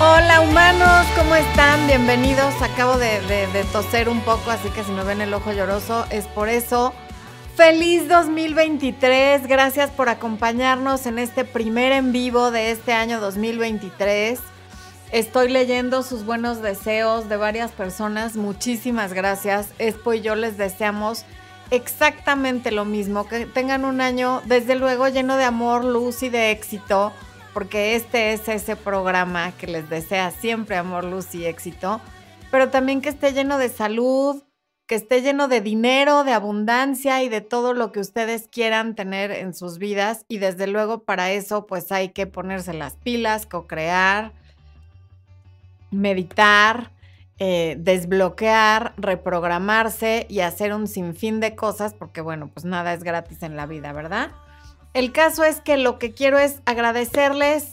Hola humanos, ¿cómo están? Bienvenidos. Acabo de, de, toser un poco, así que si me ven el ojo lloroso es por eso. Feliz 2023, gracias por acompañarnos en este primer en vivo de este año 2023. Estoy leyendo sus buenos deseos de varias personas, muchísimas gracias. Espo y yo les deseamos exactamente lo mismo, que tengan un año desde luego lleno de amor, luz y de éxito, porque este es ese programa que les desea siempre amor, luz y éxito, pero también que esté lleno de salud, que esté lleno de dinero, de abundancia y de todo lo que ustedes quieran tener en sus vidas. Y desde luego para eso pues hay que ponerse las pilas, co-crear, meditar, eh, desbloquear, reprogramarse y hacer un sinfín de cosas porque bueno, pues nada es gratis en la vida, ¿verdad? El caso es que lo que quiero es agradecerles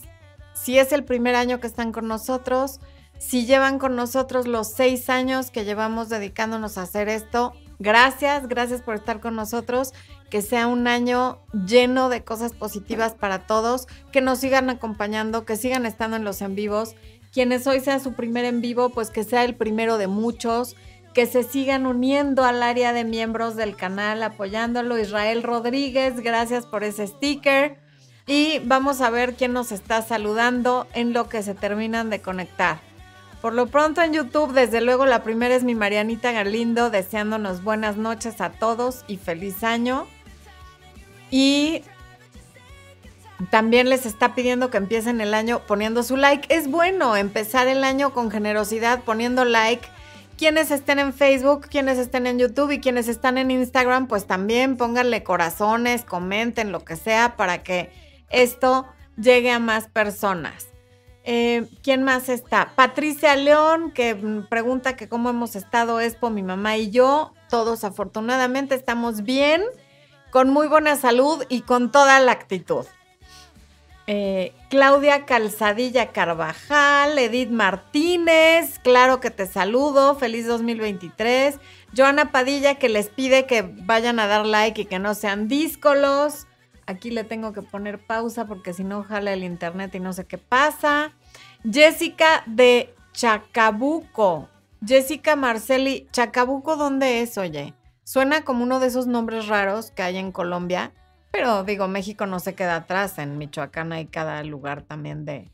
si es el primer año que están con nosotros si llevan con nosotros los seis años que llevamos dedicándonos a hacer esto, gracias, gracias por estar con nosotros. Que sea un año lleno de cosas positivas para todos, que nos sigan acompañando, que sigan estando en los en vivos. Quienes hoy sea su primer en vivo, pues que sea el primero de muchos, que se sigan uniendo al área de miembros del canal, apoyándolo. Israel Rodríguez, gracias por ese sticker. Y vamos a ver quién nos está saludando en lo que se terminan de conectar. Por lo pronto en YouTube, desde luego, la primera es mi Marianita Galindo, deseándonos buenas noches a todos y feliz año. Y también les está pidiendo que empiecen el año poniendo su like. Es bueno empezar el año con generosidad poniendo like. Quienes estén en Facebook, quienes estén en YouTube y quienes están en Instagram, pues también pónganle corazones, comenten lo que sea para que esto llegue a más personas. Eh, ¿Quién más está? Patricia León, que pregunta que cómo hemos estado Expo, mi mamá y yo. Todos afortunadamente estamos bien, con muy buena salud y con toda la actitud. Eh, Claudia Calzadilla Carvajal, Edith Martínez, claro que te saludo, feliz 2023. Joana Padilla que les pide que vayan a dar like y que no sean díscolos. Aquí le tengo que poner pausa porque si no jala el internet y no sé qué pasa. Jessica de Chacabuco. Jessica Marceli, Chacabuco, ¿dónde es, oye? Suena como uno de esos nombres raros que hay en Colombia, pero digo, México no se queda atrás. En Michoacán hay cada lugar también de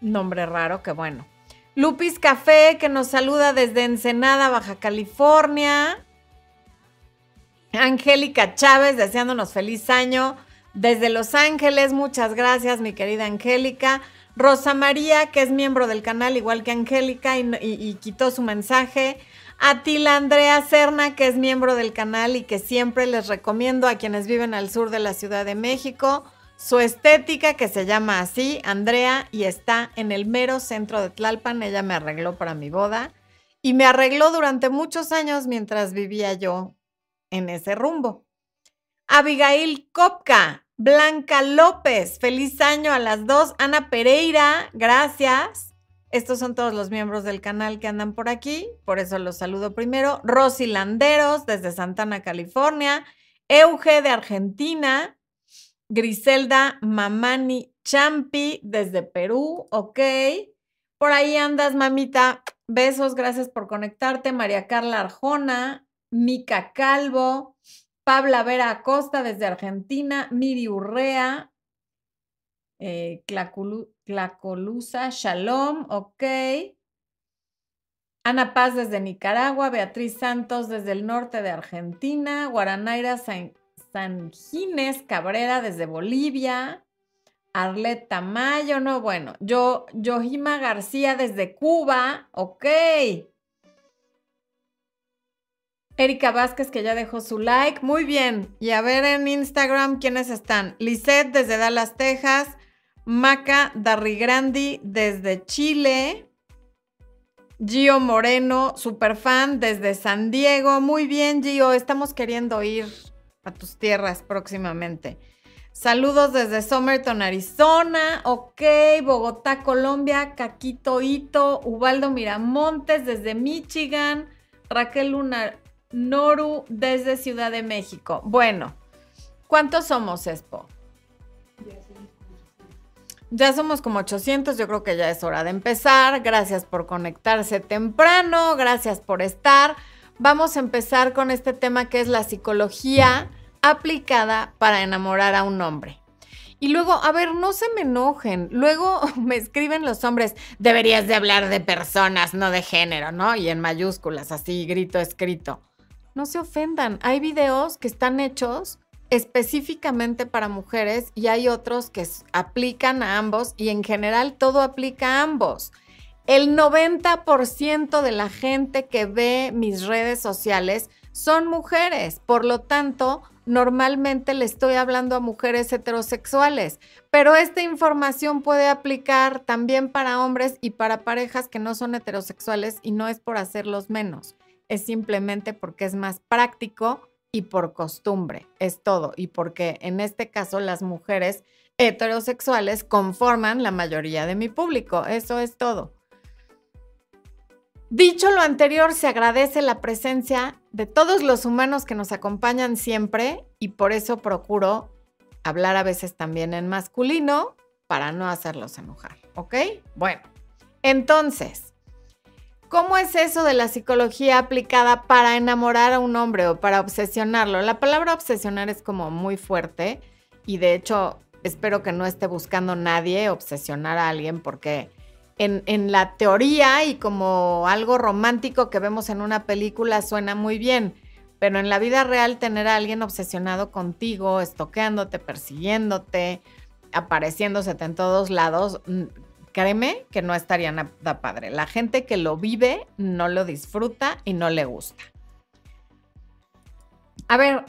nombre raro, que bueno. Lupis Café, que nos saluda desde Ensenada, Baja California. Angélica Chávez, deseándonos feliz año. Desde Los Ángeles, muchas gracias, mi querida Angélica. Rosa María, que es miembro del canal, igual que Angélica, y, quitó su mensaje. Atila Andrea Serna, que es miembro del canal y que siempre les recomiendo a quienes viven al sur de la Ciudad de México su estética, que se llama así, Andrea, y está en el mero centro de Tlalpan. Ella me arregló para mi boda y me arregló durante muchos años mientras vivía yo en ese rumbo. Abigail Kopka, Blanca López, feliz año a las dos. Ana Pereira, gracias. Estos son todos los miembros del canal que andan por aquí, por eso los saludo primero. Rosy Landeros, desde Santana, California. Euge de Argentina. Griselda Mamani Champi, desde Perú, ok. Por ahí andas, mamita. Besos, gracias por conectarte. María Carla Arjona, Mica Calvo, Pabla Vera Acosta desde Argentina, Miri Urrea, eh, Clacolusa, Shalom, ok. Ana Paz desde Nicaragua, Beatriz Santos desde el norte de Argentina, Guaranaira San, San Ginés Cabrera desde Bolivia, Arleta Mayo, no, bueno, yo, Yohima García desde Cuba, ok. Erika Vázquez, que ya dejó su like. Muy bien. Y a ver en Instagram quiénes están. Lisette desde Dallas, Texas. Maca Darrigrandi desde Chile. Gio Moreno, super fan desde San Diego. Muy bien, Gio. Estamos queriendo ir a tus tierras próximamente. Saludos desde Somerton, Arizona. Ok, Bogotá, Colombia. Caquito Ito. Ubaldo Miramontes desde Michigan. Raquel Luna Noru desde Ciudad de México. Bueno, ¿cuántos somos, Expo? Ya somos como 800, yo creo que ya es hora de empezar. Gracias por conectarse temprano, gracias por estar. Vamos a empezar con este tema que es la psicología aplicada para enamorar a un hombre. Y luego, a ver, no se me enojen. Luego me escriben los hombres, deberías de hablar de personas, no de género, ¿no? Y en mayúsculas, así, grito escrito. No se ofendan. Hay videos que están hechos específicamente para mujeres y hay otros que aplican a ambos y en general todo aplica a ambos. El 90% de la gente que ve mis redes sociales son mujeres, por lo tanto, normalmente le estoy hablando a mujeres heterosexuales, pero esta información puede aplicar también para hombres y para parejas que no son heterosexuales y no es por hacerlos menos, es simplemente porque es más práctico y por costumbre, es todo, y porque en este caso las mujeres heterosexuales conforman la mayoría de mi público, eso es todo. Dicho lo anterior, se agradece la presencia de todos los humanos que nos acompañan siempre y por eso procuro hablar a veces también en masculino para no hacerlos enojar, ¿ok? Bueno, entonces, ¿cómo es eso de la psicología aplicada para enamorar a un hombre o para obsesionarlo? La palabra obsesionar es como muy fuerte y de hecho espero que no esté buscando nadie obsesionar a alguien porque en, la teoría y como algo romántico que vemos en una película suena muy bien, pero en la vida real tener a alguien obsesionado contigo, estoqueándote, persiguiéndote, apareciéndose en todos lados, créeme que no estaría nada padre. La gente que lo vive no lo disfruta y no le gusta. A ver,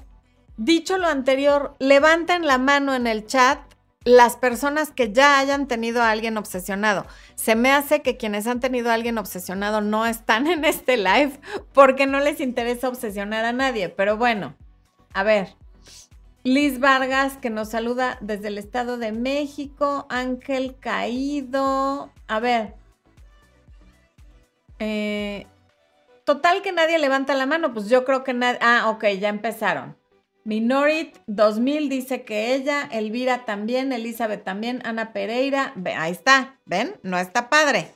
dicho lo anterior, levanten la mano en el chat las personas que ya hayan tenido a alguien obsesionado. Se me hace que quienes han tenido a alguien obsesionado no están en este live porque no les interesa obsesionar a nadie. Pero bueno, a ver. Liz Vargas, que nos saluda desde el Estado de México. Ángel Caído. A ver. Eh, total que nadie levanta la mano. Pues yo creo que nadie. Ah, ok, ya empezaron. Minorit 2000 dice que ella, Elvira también, Elizabeth también, Ana Pereira, ahí está, ¿ven? No está padre.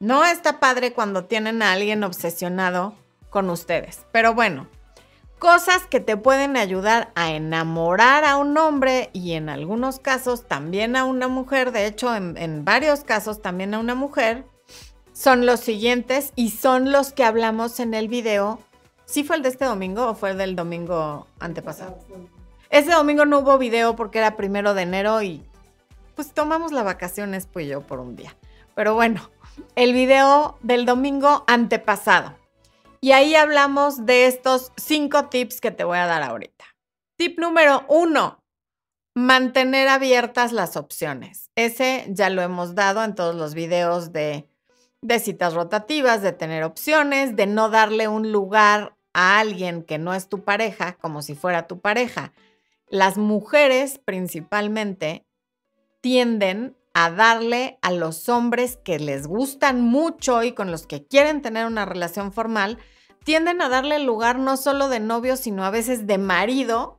No está padre cuando tienen a alguien obsesionado con ustedes. Pero bueno, cosas que te pueden ayudar a enamorar a un hombre y en algunos casos también a una mujer, de hecho en, varios casos también a una mujer, son los siguientes y son los que hablamos en el video ¿Sí fue el de este domingo o fue el del domingo antepasado? Ese domingo no hubo video porque era primero de enero y pues tomamos las vacaciones pues yo por un día. Pero bueno, el video del domingo antepasado. Y ahí hablamos de estos cinco tips que te voy a dar ahorita. Tip número uno, mantener abiertas las opciones. Ese ya lo hemos dado en todos los videos de, de citas rotativas, de tener opciones, de no darle un lugar a alguien que no es tu pareja como si fuera tu pareja. Las mujeres principalmente tienden a darle a los hombres que les gustan mucho y con los que quieren tener una relación formal, tienden a darle el lugar no solo de novio, sino a veces de marido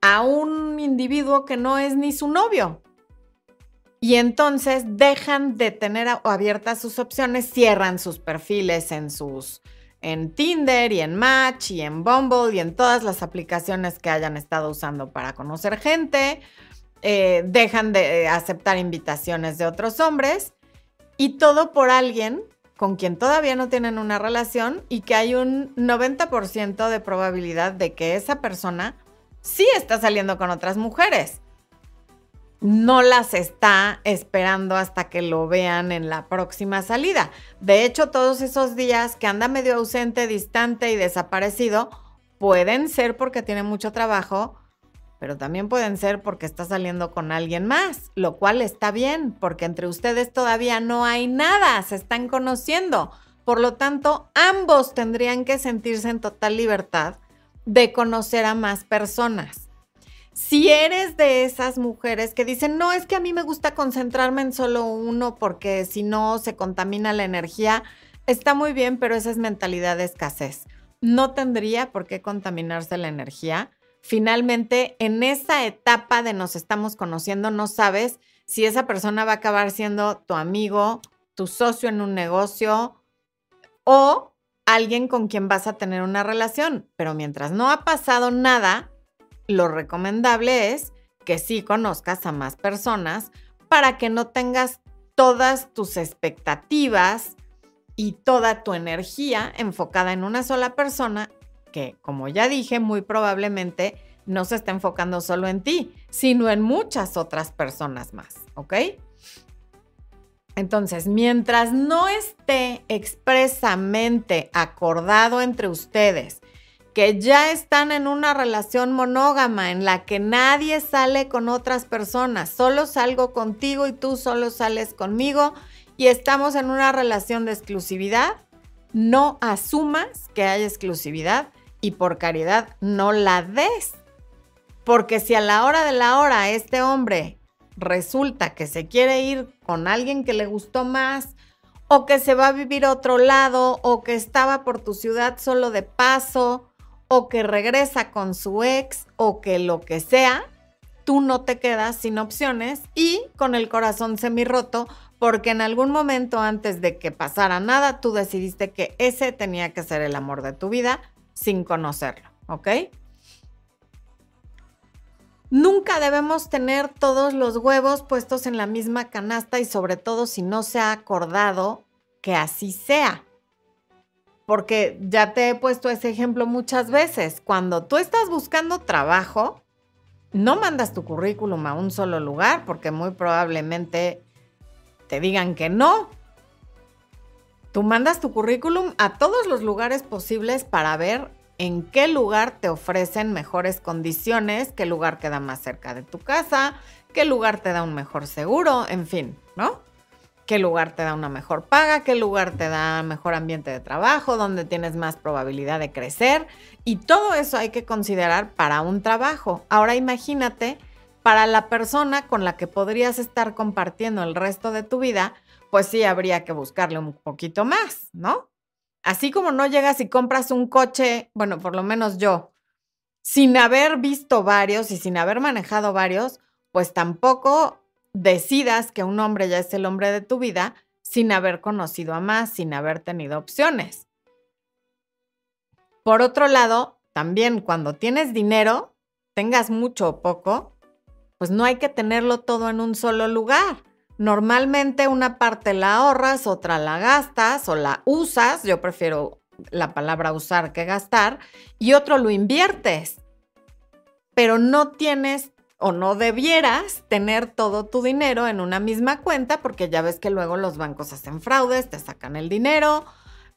a un individuo que no es ni su novio. Y entonces dejan de tener abiertas sus opciones, cierran sus perfiles en sus en Tinder y en Match y en Bumble y en todas las aplicaciones que hayan estado usando para conocer gente. Eh, dejan de eh, aceptar invitaciones de otros hombres y todo por alguien con quien todavía no tienen una relación y que hay un 90% de probabilidad de que esa persona sí está saliendo con otras mujeres no las está esperando hasta que lo vean en la próxima salida. De hecho, todos esos días que anda medio ausente, distante y desaparecido, pueden ser porque tiene mucho trabajo, pero también pueden ser porque está saliendo con alguien más, lo cual está bien, porque entre ustedes todavía no hay nada, se están conociendo. Por lo tanto, ambos tendrían que sentirse en total libertad de conocer a más personas. Si eres de esas mujeres que dicen, no, es que a mí me gusta concentrarme en solo uno porque si no se contamina la energía, está muy bien, pero esa es mentalidad de escasez. No tendría por qué contaminarse la energía. Finalmente, en esa etapa de nos estamos conociendo, no sabes si esa persona va a acabar siendo tu amigo, tu socio en un negocio o alguien con quien vas a tener una relación. Pero mientras no ha pasado nada, lo recomendable es que sí conozcas a más personas para que no tengas todas tus expectativas y toda tu energía enfocada en una sola persona que, como ya dije, muy probablemente no se está enfocando solo en ti, sino en muchas otras personas más, ¿ok? Entonces, mientras no esté expresamente acordado entre ustedes que ya están en una relación monógama en la que nadie sale con otras personas, solo salgo contigo y tú solo sales conmigo y estamos en una relación de exclusividad, no asumas que hay exclusividad y por caridad no la des. Porque si a la hora de la hora este hombre resulta que se quiere ir con alguien que le gustó más, o que se va a vivir a otro lado, o que estaba por tu ciudad solo de paso, o que regresa con su ex, o que lo que sea, tú no te quedas sin opciones y con el corazón semirroto, porque en algún momento antes de que pasara nada, tú decidiste que ese tenía que ser el amor de tu vida sin conocerlo, ¿ok? Nunca debemos tener todos los huevos puestos en la misma canasta y sobre todo si no se ha acordado que así sea. Porque ya te he puesto ese ejemplo muchas veces. Cuando tú estás buscando trabajo, no mandas tu currículum a un solo lugar porque muy probablemente te digan que no. Tú mandas tu currículum a todos los lugares posibles para ver en qué lugar te ofrecen mejores condiciones, qué lugar queda más cerca de tu casa, qué lugar te da un mejor seguro, en fin, ¿no? ¿Qué lugar te da una mejor paga? ¿Qué lugar te da mejor ambiente de trabajo? ¿Dónde tienes más probabilidad de crecer? Y todo eso hay que considerar para un trabajo. Ahora imagínate para la persona con la que podrías estar compartiendo el resto de tu vida, pues sí habría que buscarle un poquito más, ¿no? Así como no llegas y compras un coche, bueno, por lo menos yo, sin haber visto varios y sin haber manejado varios, pues tampoco decidas que un hombre ya es el hombre de tu vida sin haber conocido a más, sin haber tenido opciones. Por otro lado, también cuando tienes dinero, tengas mucho o poco, pues no hay que tenerlo todo en un solo lugar. Normalmente una parte la ahorras, otra la gastas o la usas, yo prefiero la palabra usar que gastar, y otro lo inviertes. Pero no tienes o no debieras tener todo tu dinero en una misma cuenta porque ya ves que luego los bancos hacen fraudes, te sacan el dinero,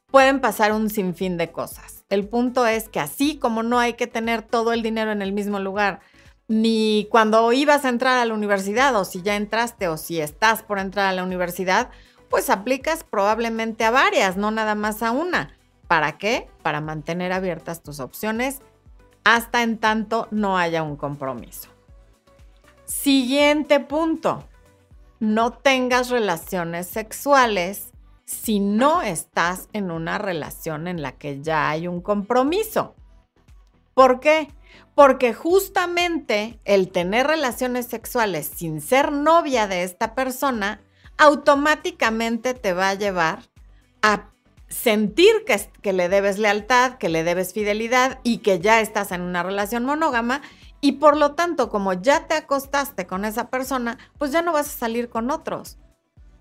pueden pasar un sinfín de cosas. El punto es que así como no hay que tener todo el dinero en el mismo lugar, ni cuando ibas a entrar a la universidad o si ya entraste o si estás por entrar a la universidad, pues aplicas probablemente a varias, no nada más a una. ¿Para qué? Para mantener abiertas tus opciones hasta en tanto no haya un compromiso. Siguiente punto. No tengas relaciones sexuales si no estás en una relación en la que ya hay un compromiso. ¿Por qué? Porque justamente el tener relaciones sexuales sin ser novia de esta persona, automáticamente te va a llevar a sentir que, que, le debes lealtad, que le debes fidelidad y que ya estás en una relación monógama y por lo tanto, como ya te acostaste con esa persona, pues ya no vas a salir con otros.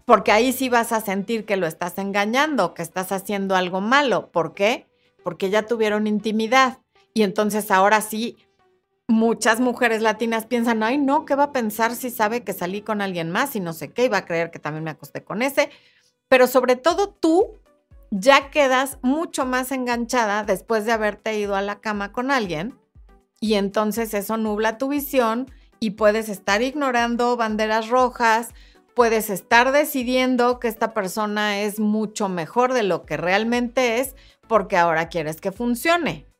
Porque ahí sí vas a sentir que lo estás engañando, que estás haciendo algo malo. ¿Por qué? Porque ya tuvieron intimidad. Y entonces ahora sí, muchas mujeres latinas piensan, ay, no, ¿qué va a pensar si sabe que salí con alguien más y no sé qué? Y va a creer que también me acosté con ese. Pero sobre todo tú ya quedas mucho más enganchada después de haberte ido a la cama con alguien y entonces eso nubla tu visión y puedes estar ignorando banderas rojas, puedes estar decidiendo que esta persona es mucho mejor de lo que realmente es porque ahora quieres que funcione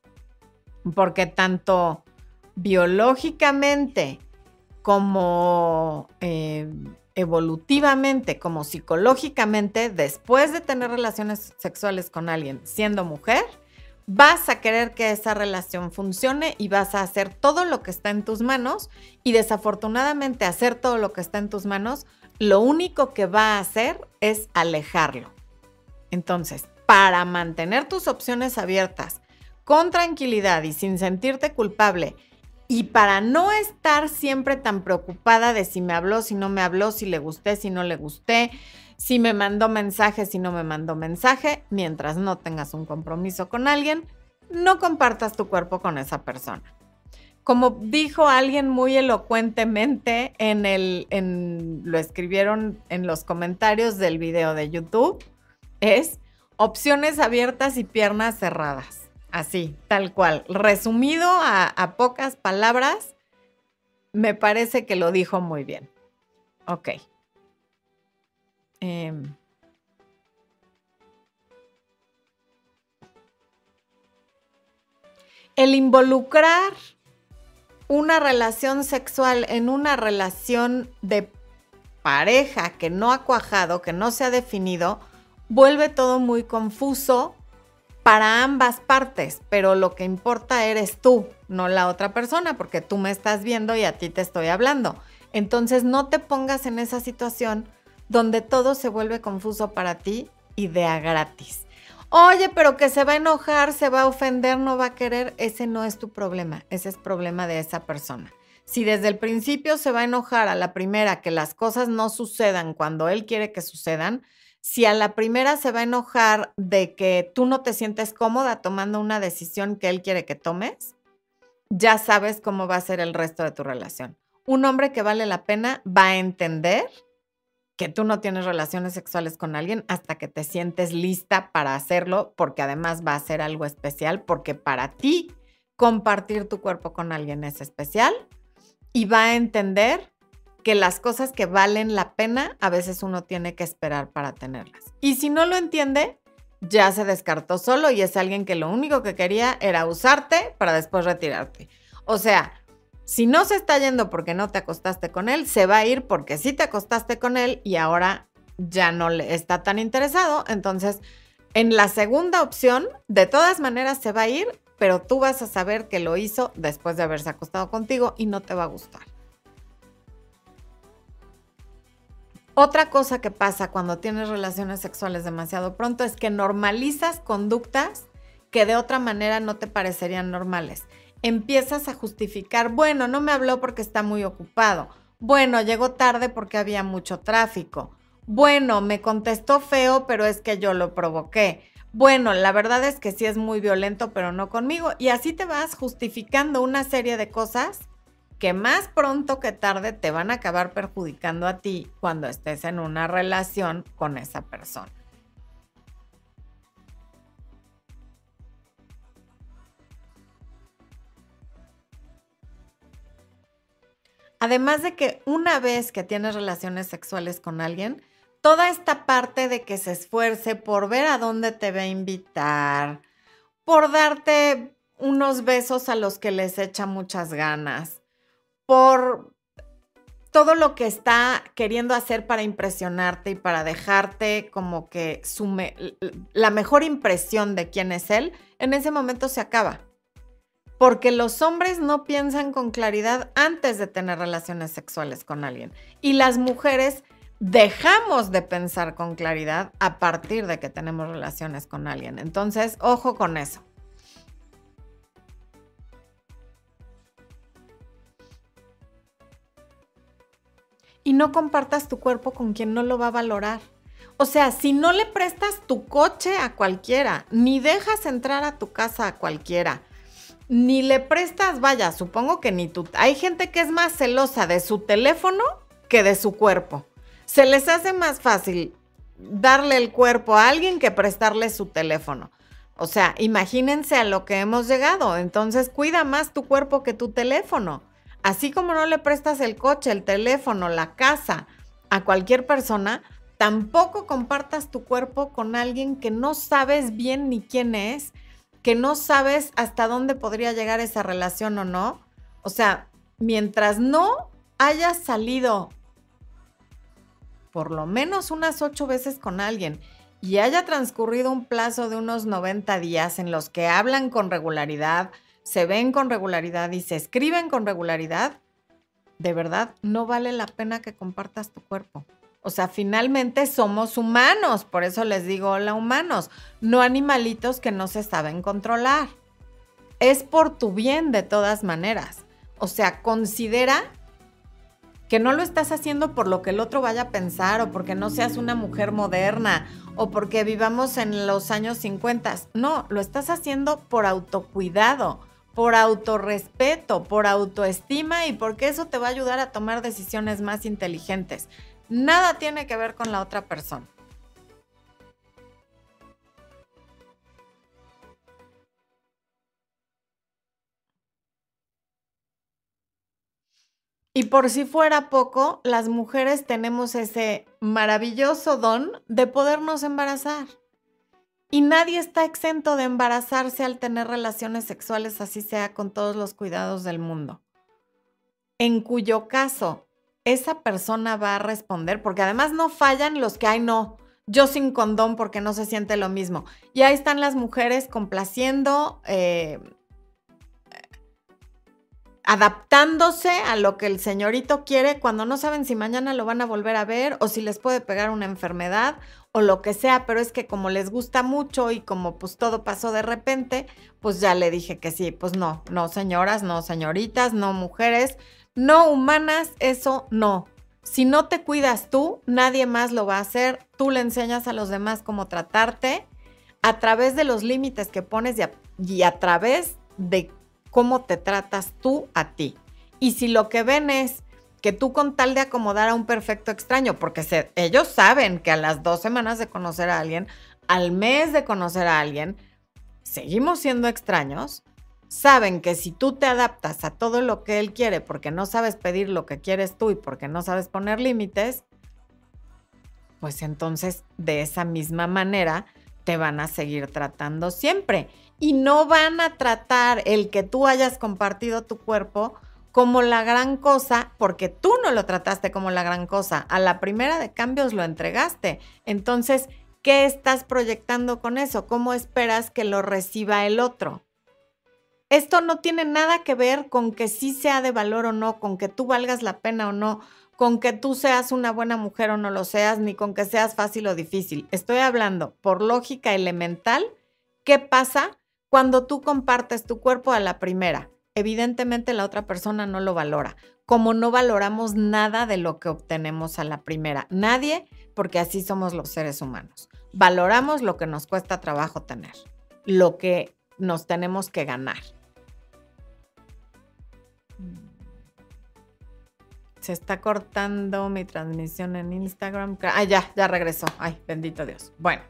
porque tanto biológicamente como eh, evolutivamente, como psicológicamente, después de tener relaciones sexuales con alguien siendo mujer, vas a querer que esa relación funcione y vas a hacer todo lo que está en tus manos y desafortunadamente hacer todo lo que está en tus manos, lo único que va a hacer es alejarlo. Entonces, para mantener tus opciones abiertas con tranquilidad y sin sentirte culpable y para no estar siempre tan preocupada de si me habló, si no me habló, si le gusté, si no le gusté, si me mandó mensaje, si no me mandó mensaje, mientras no tengas un compromiso con alguien, no compartas tu cuerpo con esa persona. Como dijo alguien muy elocuentemente en el, en, lo escribieron en los comentarios del video de YouTube, es opciones abiertas y piernas cerradas. Así, tal cual. Resumido a, pocas palabras, me parece que lo dijo muy bien. Ok. Em, el involucrar una relación sexual en una relación de pareja que no ha cuajado, que no se ha definido, vuelve todo muy confuso para ambas partes, pero lo que importa eres tú, no la otra persona, porque tú me estás viendo y a ti te estoy hablando. Entonces no te pongas en esa situación donde todo se vuelve confuso para ti y de a gratis. Oye, pero que se va a enojar, se va a ofender, no va a querer, ese no es tu problema, ese es problema de esa persona. Si desde el principio se va a enojar a la primera que las cosas no sucedan cuando él quiere que sucedan, si a la primera se va a enojar de que tú no te sientes cómoda tomando una decisión que él quiere que tomes, ya sabes cómo va a ser el resto de tu relación. Un hombre que vale la pena va a entender que tú no tienes relaciones sexuales con alguien hasta que te sientes lista para hacerlo, porque además va a ser algo especial, porque para ti compartir tu cuerpo con alguien es especial y va a entender que las cosas que valen la pena a veces uno tiene que esperar para tenerlas. Y si no lo entiende, ya se descartó solo y es alguien que lo único que quería era usarte para después retirarte. O sea, si no se está yendo porque no te acostaste con él, se va a ir porque sí te acostaste con él y ahora ya no le está tan interesado. Entonces, en la segunda opción, de todas maneras se va a ir, pero tú vas a saber que lo hizo después de haberse acostado contigo y no te va a gustar. Otra cosa que pasa cuando tienes relaciones sexuales demasiado pronto es que normalizas conductas que de otra manera no te parecerían normales empiezas a justificar, bueno, no me habló porque está muy ocupado, bueno, llegó tarde porque había mucho tráfico, bueno, me contestó feo, pero es que yo lo provoqué. Bueno, la verdad es que sí es muy violento, pero no conmigo. Y así te vas justificando una serie de cosas que más pronto que tarde te van a acabar perjudicando a ti cuando estés en una relación con esa persona. Además de que una vez que tienes relaciones sexuales con alguien, toda esta parte de que se esfuerce por ver a dónde te va a invitar, por darte unos besos a los que les echa muchas ganas, por todo lo que está queriendo hacer para impresionarte y para dejarte como que la mejor impresión de quién es él, en ese momento se acaba porque los hombres no piensan con claridad antes de tener relaciones sexuales con alguien y las mujeres dejamos de pensar con claridad a partir de que tenemos relaciones con alguien. Entonces, ojo con eso. Y no compartas tu cuerpo con quien no lo va a valorar. O sea, si no le prestas tu coche a cualquiera, ni dejas entrar a tu casa a cualquiera, ni le prestas, vaya, supongo que ni tú. Hay gente que es más celosa de su teléfono que de su cuerpo. Se les hace más fácil darle el cuerpo a alguien que prestarle su teléfono. O sea, imagínense a lo que hemos llegado. Entonces, cuida más tu cuerpo que tu teléfono. Así como no le prestas el coche, el teléfono, la casa a cualquier persona, tampoco compartas tu cuerpo con alguien que no sabes bien ni quién es que no sabes hasta dónde podría llegar esa relación o no. O sea, mientras no hayas salido por lo menos unas ocho veces con alguien y haya transcurrido un plazo de unos 90 días en los que hablan con regularidad, se ven con regularidad y se escriben con regularidad, de verdad no vale la pena que compartas tu cuerpo. O sea, finalmente somos humanos, por eso les digo hola humanos, no animalitos que no se saben controlar. Es por tu bien de todas maneras. O sea, considera que no lo estás haciendo por lo que el otro vaya a pensar o porque no seas una mujer moderna o porque vivamos en los años 50. No, lo estás haciendo por autocuidado, por autorrespeto, por autoestima y porque eso te va a ayudar a tomar decisiones más inteligentes. Nada tiene que ver con la otra persona. Y por si fuera poco, las mujeres tenemos ese maravilloso don de podernos embarazar. Y nadie está exento de embarazarse al tener relaciones sexuales, así sea con todos los cuidados del mundo. En cuyo caso esa persona va a responder, porque además no fallan los que, hay no, yo sin condón porque no se siente lo mismo. Y ahí están las mujeres complaciendo, eh, adaptándose a lo que el señorito quiere cuando no saben si mañana lo van a volver a ver o si les puede pegar una enfermedad o lo que sea, pero es que como les gusta mucho y como pues todo pasó de repente, pues ya le dije que sí, pues no, no señoras, no señoritas, no mujeres, no humanas, eso no. Si no te cuidas tú, nadie más lo va a hacer. Tú le enseñas a los demás cómo tratarte a través de los límites que pones y a, través de cómo te tratas tú a ti. Y si lo que ven es que tú con tal de acomodar a un perfecto extraño, porque ellos saben que a las dos semanas de conocer a alguien, al mes de conocer a alguien, seguimos siendo extraños, saben que si tú te adaptas a todo lo que él quiere porque no sabes pedir lo que quieres tú y porque no sabes poner límites, pues entonces de esa misma manera te van a seguir tratando siempre. Y no van a tratar el que tú hayas compartido tu cuerpo como la gran cosa, porque tú no lo trataste como la gran cosa. A la primera de cambios lo entregaste. Entonces, ¿qué estás proyectando con eso? ¿Cómo esperas que lo reciba el otro? Esto no tiene nada que ver con que sí sea de valor o no, con que tú valgas la pena o no, con que tú seas una buena mujer o no lo seas, ni con que seas fácil o difícil. Estoy hablando por lógica elemental, ¿qué pasa cuando tú compartes tu cuerpo a la primera? Evidentemente la otra persona no lo valora, como no valoramos nada de lo que obtenemos a la primera. Nadie, porque así somos los seres humanos. Valoramos lo que nos cuesta trabajo tener, lo que nos tenemos que ganar. Se está cortando mi transmisión en Instagram. Ah, ya, ya regresó. Ay, bendito Dios. Bueno,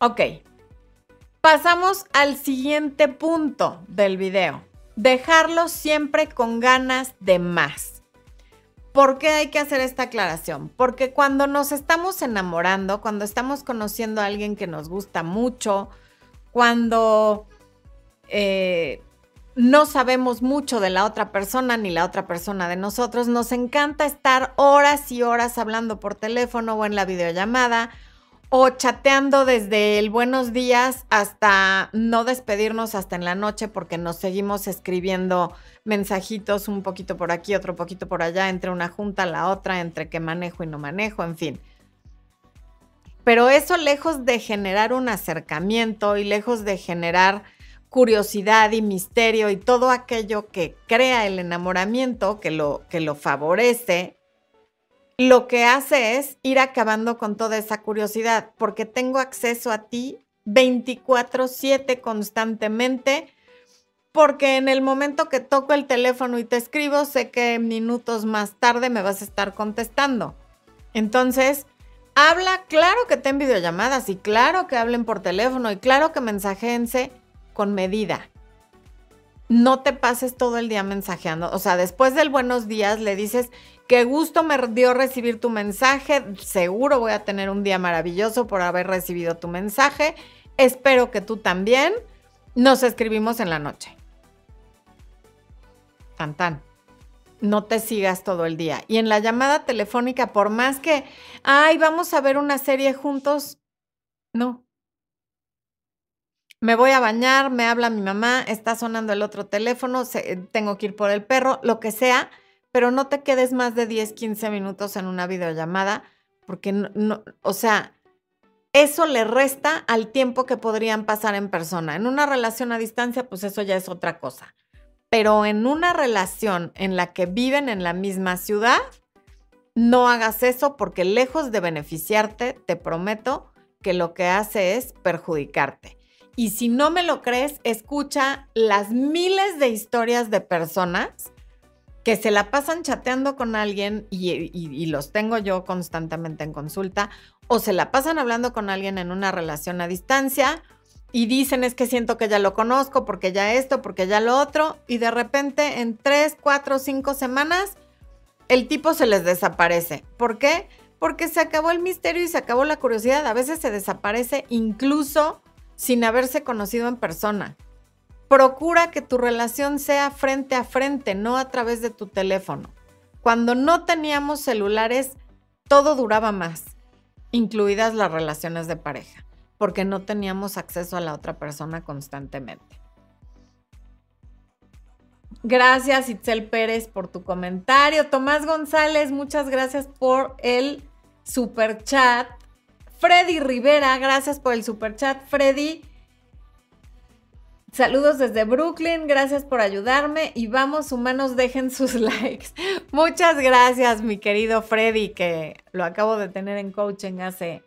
ok. Pasamos al siguiente punto del video. Dejarlo siempre con ganas de más. ¿Por qué hay que hacer esta aclaración? Porque cuando nos estamos enamorando, cuando estamos conociendo a alguien que nos gusta mucho, cuando eh, no sabemos mucho de la otra persona ni la otra persona de nosotros. Nos encanta estar horas y horas hablando por teléfono o en la videollamada o chateando desde el buenos días hasta no despedirnos hasta en la noche porque nos seguimos escribiendo mensajitos un poquito por aquí, otro poquito por allá, entre una junta a la otra, entre que manejo y no manejo, en fin. Pero eso lejos de generar un acercamiento y lejos de generar curiosidad y misterio y todo aquello que crea el enamoramiento, que lo, que lo favorece, lo que hace es ir acabando con toda esa curiosidad, porque tengo acceso a ti 24/7 constantemente, porque en el momento que toco el teléfono y te escribo, sé que minutos más tarde me vas a estar contestando. Entonces, habla, claro que ten videollamadas y claro que hablen por teléfono y claro que mensajense con medida. No te pases todo el día mensajeando. O sea, después del buenos días le dices, qué gusto me dio recibir tu mensaje. Seguro voy a tener un día maravilloso por haber recibido tu mensaje. Espero que tú también. Nos escribimos en la noche. Tan tan. No te sigas todo el día. Y en la llamada telefónica, por más que, ay, vamos a ver una serie juntos, No. Me voy a bañar, me habla mi mamá, está sonando el otro teléfono, tengo que ir por el perro, lo que sea, pero no te quedes más de 10, 15 minutos en una videollamada, porque no, o sea, eso le resta al tiempo que podrían pasar en persona. En una relación a distancia, pues eso ya es otra cosa. Pero en una relación en la que viven en la misma ciudad, no hagas eso porque lejos de beneficiarte, te prometo que lo que hace es perjudicarte. Y si no me lo crees, escucha las miles de historias de personas que se la pasan chateando con alguien y, los tengo yo constantemente en consulta, o se la pasan hablando con alguien en una relación a distancia y dicen es que siento que ya lo conozco, porque ya esto, porque ya lo otro, y de repente en tres, cuatro, cinco semanas el tipo se les desaparece. ¿Por qué? Porque se acabó el misterio y se acabó la curiosidad. A veces se desaparece incluso sin haberse conocido en persona. Procura que tu relación sea frente a frente, no a través de tu teléfono. Cuando no teníamos celulares, todo duraba más, incluidas las relaciones de pareja, porque no teníamos acceso a la otra persona constantemente. Gracias, Itzel Pérez, por tu comentario. Tomás González, muchas gracias por el super chat. Freddy Rivera, gracias por el super chat. Freddy, Saludos desde Brooklyn, gracias por ayudarme y vamos humanos, dejen sus likes. Muchas gracias mi querido Freddy, que lo acabo de tener en coaching hace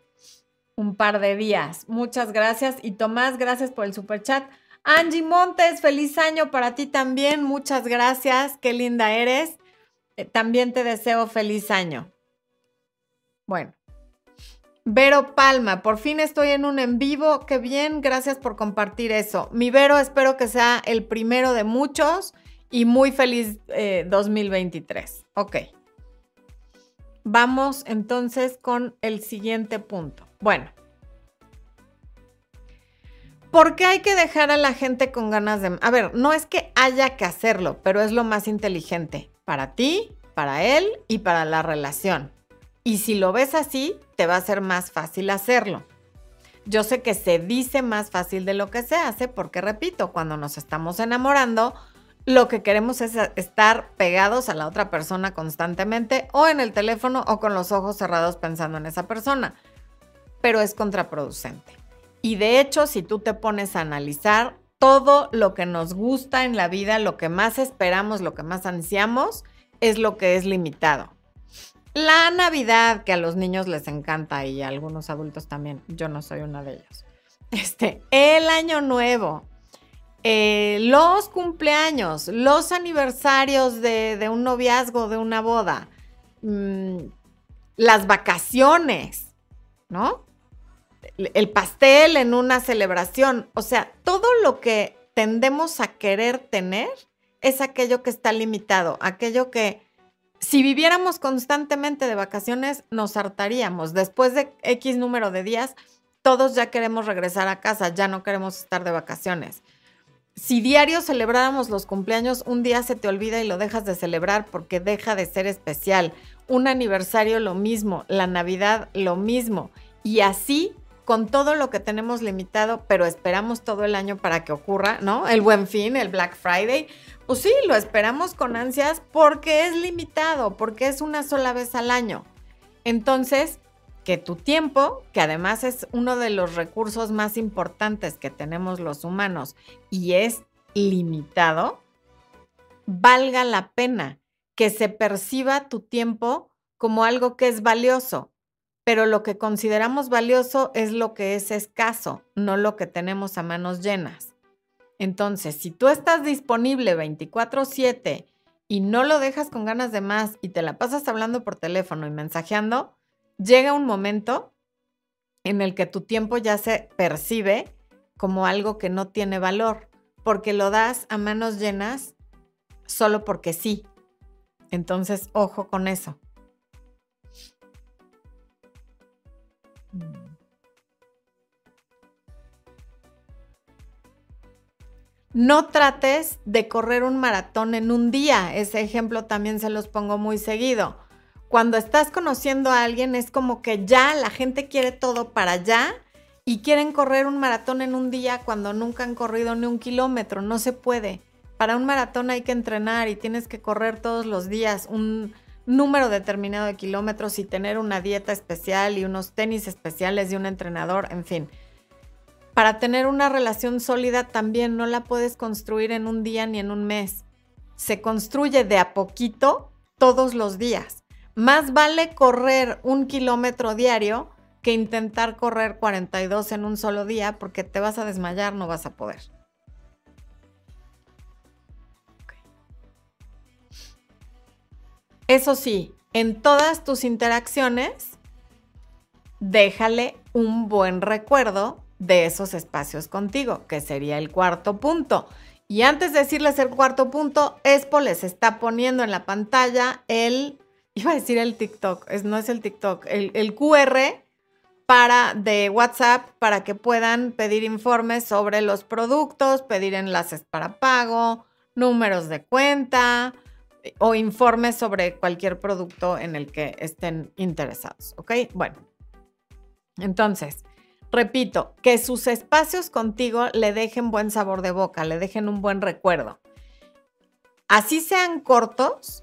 un par de días. Muchas gracias y Tomás, gracias por el super chat. Angie Montes, feliz año para ti también, muchas gracias, qué linda eres. Eh, también te deseo feliz año. Bueno, Vero Palma, por fin estoy en un en vivo. Qué bien, gracias por compartir eso. Mi Vero, espero que sea el primero de muchos y muy feliz 2023. Eh, ok. Vamos entonces con el siguiente punto. Bueno. ¿Por qué hay que dejar a la gente con ganas de... A ver, no es que haya que hacerlo, pero es lo más inteligente para ti, para él y para la relación. Y si lo ves así, te va a ser más fácil hacerlo. Yo sé que se dice más fácil de lo que se hace porque, repito, cuando nos estamos enamorando, lo que queremos es estar pegados a la otra persona constantemente o en el teléfono o con los ojos cerrados pensando en esa persona. Pero es contraproducente. Y de hecho, si tú te pones a analizar todo lo que nos gusta en la vida, lo que más esperamos, lo que más ansiamos, es lo que es limitado. La Navidad, que a los niños les encanta y a algunos adultos también, yo no soy una de ellos. Este, el año nuevo, eh, los cumpleaños, los aniversarios de, un noviazgo, de una boda, mm, las vacaciones, ¿no? El pastel en una celebración, o sea, todo lo que tendemos a querer tener es aquello que está limitado, aquello que si viviéramos constantemente de vacaciones, nos hartaríamos. Después de X número de días, todos ya queremos regresar a casa, ya no queremos estar de vacaciones. Si diario celebráramos los cumpleaños, un día se te olvida y lo dejas de celebrar porque deja de ser especial. Un aniversario lo mismo, la Navidad lo mismo. Y así con todo lo que tenemos limitado, pero esperamos todo el año para que ocurra, ¿no? El buen fin, el Black Friday. Pues sí, lo esperamos con ansias porque es limitado, porque es una sola vez al año. Entonces, que tu tiempo, que además es uno de los recursos más importantes que tenemos los humanos y es limitado, valga la pena que se perciba tu tiempo como algo que es valioso, pero lo que consideramos valioso es lo que es escaso, no lo que tenemos a manos llenas. Entonces, si tú estás disponible 24/7 y no lo dejas con ganas de más y te la pasas hablando por teléfono y mensajeando, llega un momento en el que tu tiempo ya se percibe como algo que no tiene valor, porque lo das a manos llenas solo porque sí. Entonces, ojo con eso. No trates de correr un maratón en un día. Ese ejemplo también se los pongo muy seguido. Cuando estás conociendo a alguien es como que ya la gente quiere todo para allá y quieren correr un maratón en un día cuando nunca han corrido ni un kilómetro. No se puede. Para un maratón hay que entrenar y tienes que correr todos los días un número determinado de kilómetros y tener una dieta especial y unos tenis especiales de un entrenador, en fin. Para tener una relación sólida también no la puedes construir en un día ni en un mes. Se construye de a poquito todos los días. Más vale correr un kilómetro diario que intentar correr 42 en un solo día porque te vas a desmayar, no vas a poder. Eso sí, en todas tus interacciones, déjale un buen recuerdo de esos espacios contigo, que sería el cuarto punto. Y antes de decirles el cuarto punto, Expo les está poniendo en la pantalla el, iba a decir el TikTok, no es el TikTok, el, QR para, de WhatsApp para que puedan pedir informes sobre los productos, pedir enlaces para pago, números de cuenta o informes sobre cualquier producto en el que estén interesados. ¿Ok? Bueno, entonces, repito, que sus espacios contigo le dejen buen sabor de boca, le dejen un buen recuerdo. Así sean cortos,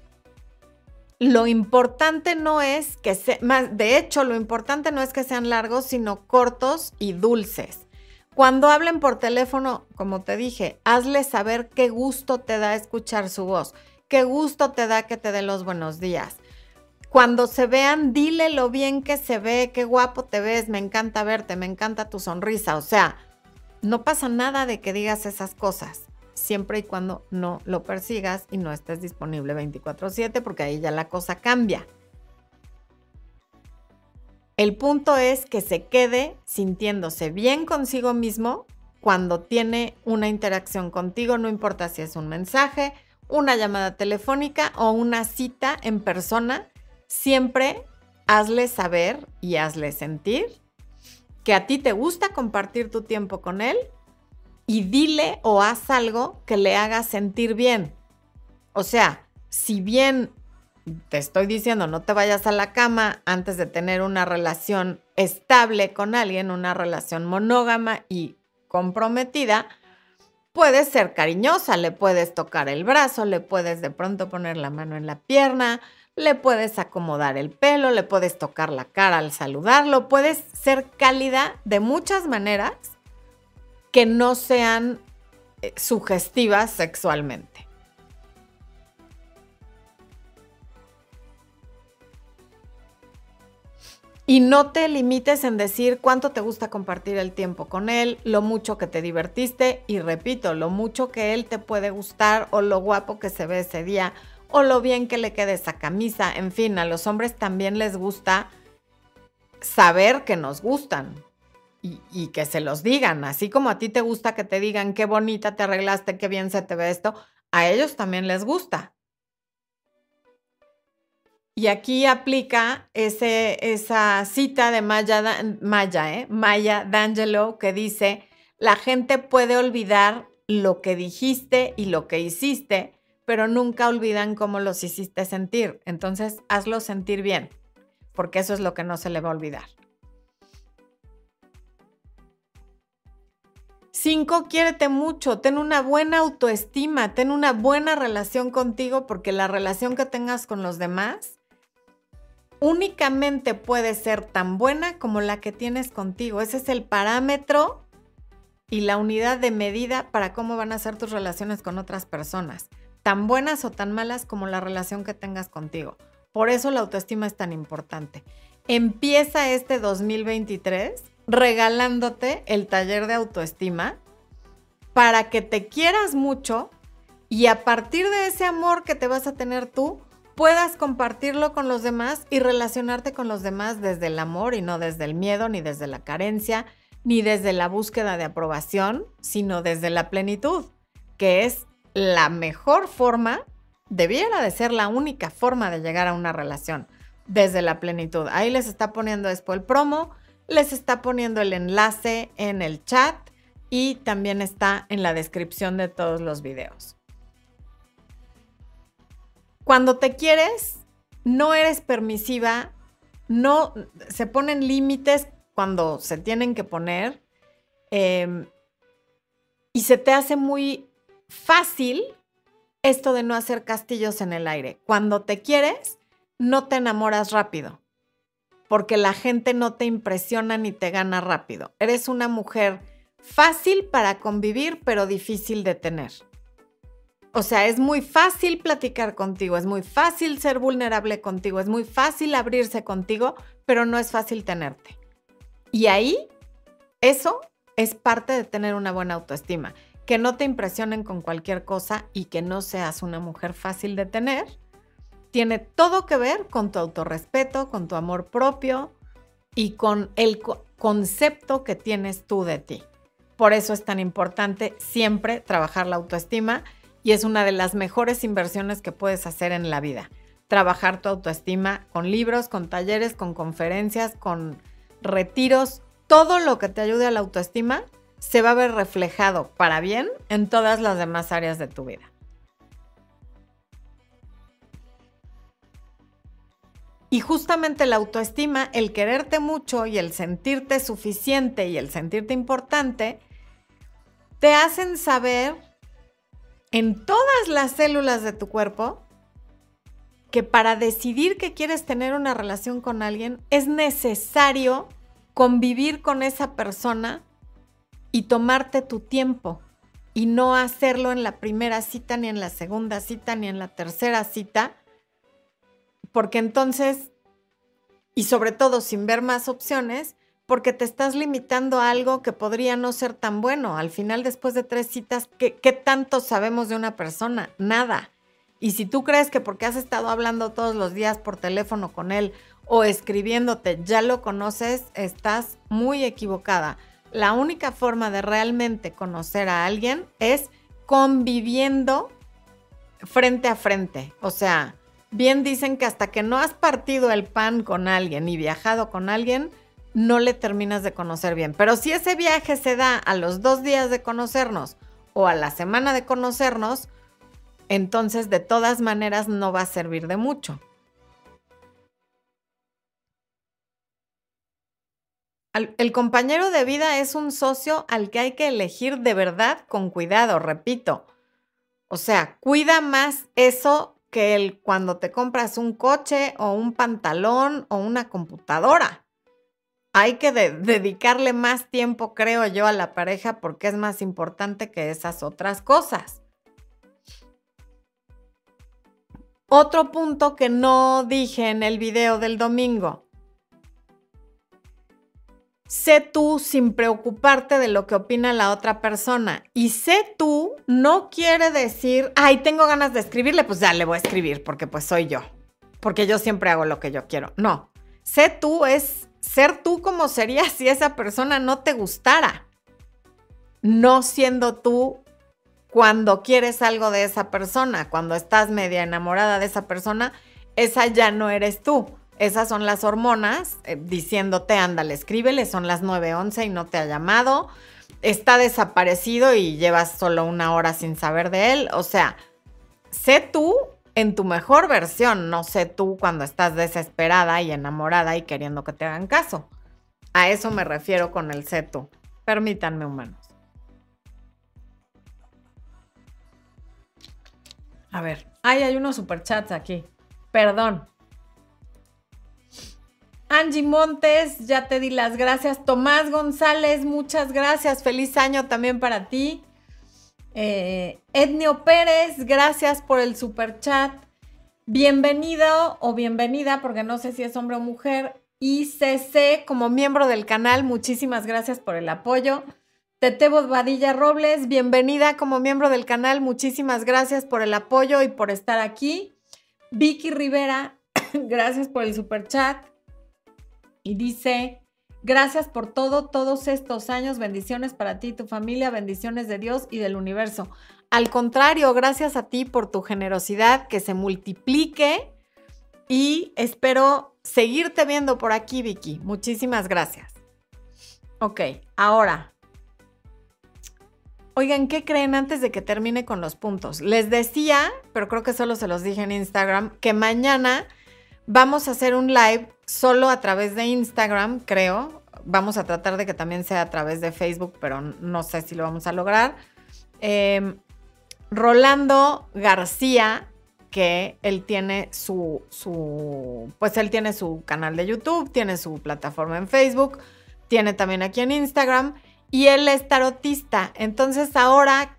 lo importante no es que sean, de hecho, lo importante no es que sean largos, sino cortos y dulces. Cuando hablen por teléfono, como te dije, hazle saber qué gusto te da escuchar su voz, qué gusto te da que te dé los buenos días. Cuando se vean, dile lo bien que se ve, qué guapo te ves, me encanta verte, me encanta tu sonrisa. O sea, no pasa nada de que digas esas cosas siempre y cuando no lo persigas y no estés disponible 24/7 porque ahí ya la cosa cambia. El punto es que se quede sintiéndose bien consigo mismo cuando tiene una interacción contigo, no importa si es un mensaje, una llamada telefónica o una cita en persona, siempre hazle saber y hazle sentir que a ti te gusta compartir tu tiempo con él y dile o haz algo que le haga sentir bien. O sea, si bien te estoy diciendo no te vayas a la cama antes de tener una relación estable con alguien, una relación monógama y comprometida, puedes ser cariñosa, le puedes tocar el brazo, le puedes de pronto poner la mano en la pierna, le puedes acomodar el pelo, le puedes tocar la cara al saludarlo, puedes ser cálida de muchas maneras que no sean eh, sugestivas sexualmente. Y no te limites en decir cuánto te gusta compartir el tiempo con él, lo mucho que te divertiste y repito, lo mucho que él te puede gustar o lo guapo que se ve ese día o lo bien que le quede esa camisa. En fin, a los hombres también les gusta saber que nos gustan y, que se los digan, así como a ti te gusta que te digan qué bonita te arreglaste, qué bien se te ve esto, a ellos también les gusta. Y aquí aplica ese, esa cita de Maya, Maya, ¿eh? Maya D'Angelo que dice, la gente puede olvidar lo que dijiste y lo que hiciste, pero nunca olvidan cómo los hiciste sentir. Entonces, hazlo sentir bien, porque eso es lo que no se le va a olvidar. Cinco, quiérete mucho, ten una buena autoestima, ten una buena relación contigo porque la relación que tengas con los demás únicamente puede ser tan buena como la que tienes contigo. Ese es el parámetro y la unidad de medida para cómo van a ser tus relaciones con otras personas, tan buenas o tan malas como la relación que tengas contigo. Por eso la autoestima es tan importante. Empieza este 2023 regalándote el taller de autoestima para que te quieras mucho y a partir de ese amor que te vas a tener tú, puedas compartirlo con los demás y relacionarte con los demás desde el amor y no desde el miedo, ni desde la carencia, ni desde la búsqueda de aprobación, sino desde la plenitud, que es la mejor forma, debiera de ser la única forma de llegar a una relación, desde la plenitud. Ahí les está poniendo después el promo les está poniendo el enlace en el chat y también está en la descripción de todos los videos. Cuando te quieres, no eres permisiva, no se ponen límites cuando se tienen que poner em, y se te hace muy fácil esto de no hacer castillos en el aire. Cuando te quieres, no te enamoras rápido, porque la gente no te impresiona ni te gana rápido. Eres una mujer fácil para convivir, pero difícil de tener. O sea, es muy fácil platicar contigo, es muy fácil ser vulnerable contigo, es muy fácil abrirse contigo, pero no es fácil tenerte. Y ahí, eso es parte de tener una buena autoestima. Que no te impresionen con cualquier cosa y que no seas una mujer fácil de tener, tiene todo que ver con tu autorrespeto, con tu amor propio y con el concepto que tienes tú de ti. Por eso es tan importante siempre trabajar la autoestima y es una de las mejores inversiones que puedes hacer en la vida. Trabajar tu autoestima con libros, con talleres, con conferencias, con retiros, todo lo que te ayude a la autoestima se va a ver reflejado para bien en todas las demás áreas de tu vida. Y justamente la autoestima, el quererte mucho y el sentirte suficiente y el sentirte importante, te hacen saber en todas las células de tu cuerpo que para decidir que quieres tener una relación con alguien es necesario convivir con esa persona y tomarte tu tiempo y no hacerlo en la primera cita, ni en la segunda cita, ni en la tercera cita, porque entonces, y sobre todo sin ver más opciones, porque te estás limitando a algo que podría no ser tan bueno. Al final, después de tres citas, ¿qué, tanto sabemos de una persona? Nada. Y si tú crees que porque has estado hablando todos los días por teléfono con él o escribiéndote ya lo conoces, estás muy equivocada. La única forma de realmente conocer a alguien es conviviendo frente a frente. O sea, bien dicen que hasta que no has partido el pan con alguien y viajado con alguien, no le terminas de conocer bien. Pero si ese viaje se da a los dos días de conocernos o a la semana de conocernos, entonces de todas maneras no va a servir de mucho. El compañero de vida es un socio al que hay que elegir de verdad con cuidado, repito. O sea, cuida más eso que el cuando te compras un coche o un pantalón o una computadora hay que dedicarle más tiempo, creo yo, a la pareja porque es más importante que esas otras cosas. Otro punto que no dije en el video del domingo. Sé tú sin preocuparte de lo que opina la otra persona. Y sé tú no quiere decir, ay, tengo ganas de escribirle, pues ya le voy a escribir porque pues soy yo. Porque yo siempre hago lo que yo quiero. No. Sé tú es ser tú como serías si esa persona no te gustara. No siendo tú cuando quieres algo de esa persona, cuando estás media enamorada de esa persona, esa ya no eres tú. Esas son las hormonas eh, diciéndote, ándale, escríbele, son las 9.11 y no te ha llamado, está desaparecido y llevas solo una hora sin saber de él. O sea, sé tú en tu mejor versión, no sé tú cuando estás desesperada y enamorada y queriendo que te hagan caso. A eso me refiero con el sé tú. Permítanme, humanos. A ver, ay, hay unos superchats aquí. Perdón. Angie Montes, ya te di las gracias. Tomás González, muchas gracias. Feliz año también para ti. Eh, Ednio Pérez, gracias por el super chat. Bienvenido o bienvenida, porque no sé si es hombre o mujer. ICC como miembro del canal, muchísimas gracias por el apoyo. Tete Badilla Robles, bienvenida como miembro del canal, muchísimas gracias por el apoyo y por estar aquí. Vicky Rivera, gracias por el super chat. Y dice, Gracias por todo, todos estos años. Bendiciones para ti y tu familia, bendiciones de Dios y del universo. Al contrario, gracias a ti por tu generosidad, que se multiplique y espero seguirte viendo por aquí, Vicky. Muchísimas gracias. Ok, ahora. Oigan, ¿qué creen antes de que termine con los puntos? Les decía, pero creo que solo se los dije en Instagram, que mañana vamos a hacer un live solo a través de Instagram, creo. vamos a tratar de que también sea a través de Facebook, pero no sé si lo vamos a lograr. Em, Rolando García, que él tiene su, su, pues él tiene su canal de YouTube, tiene su plataforma en Facebook, tiene también aquí en Instagram y él es tarotista. Entonces ahora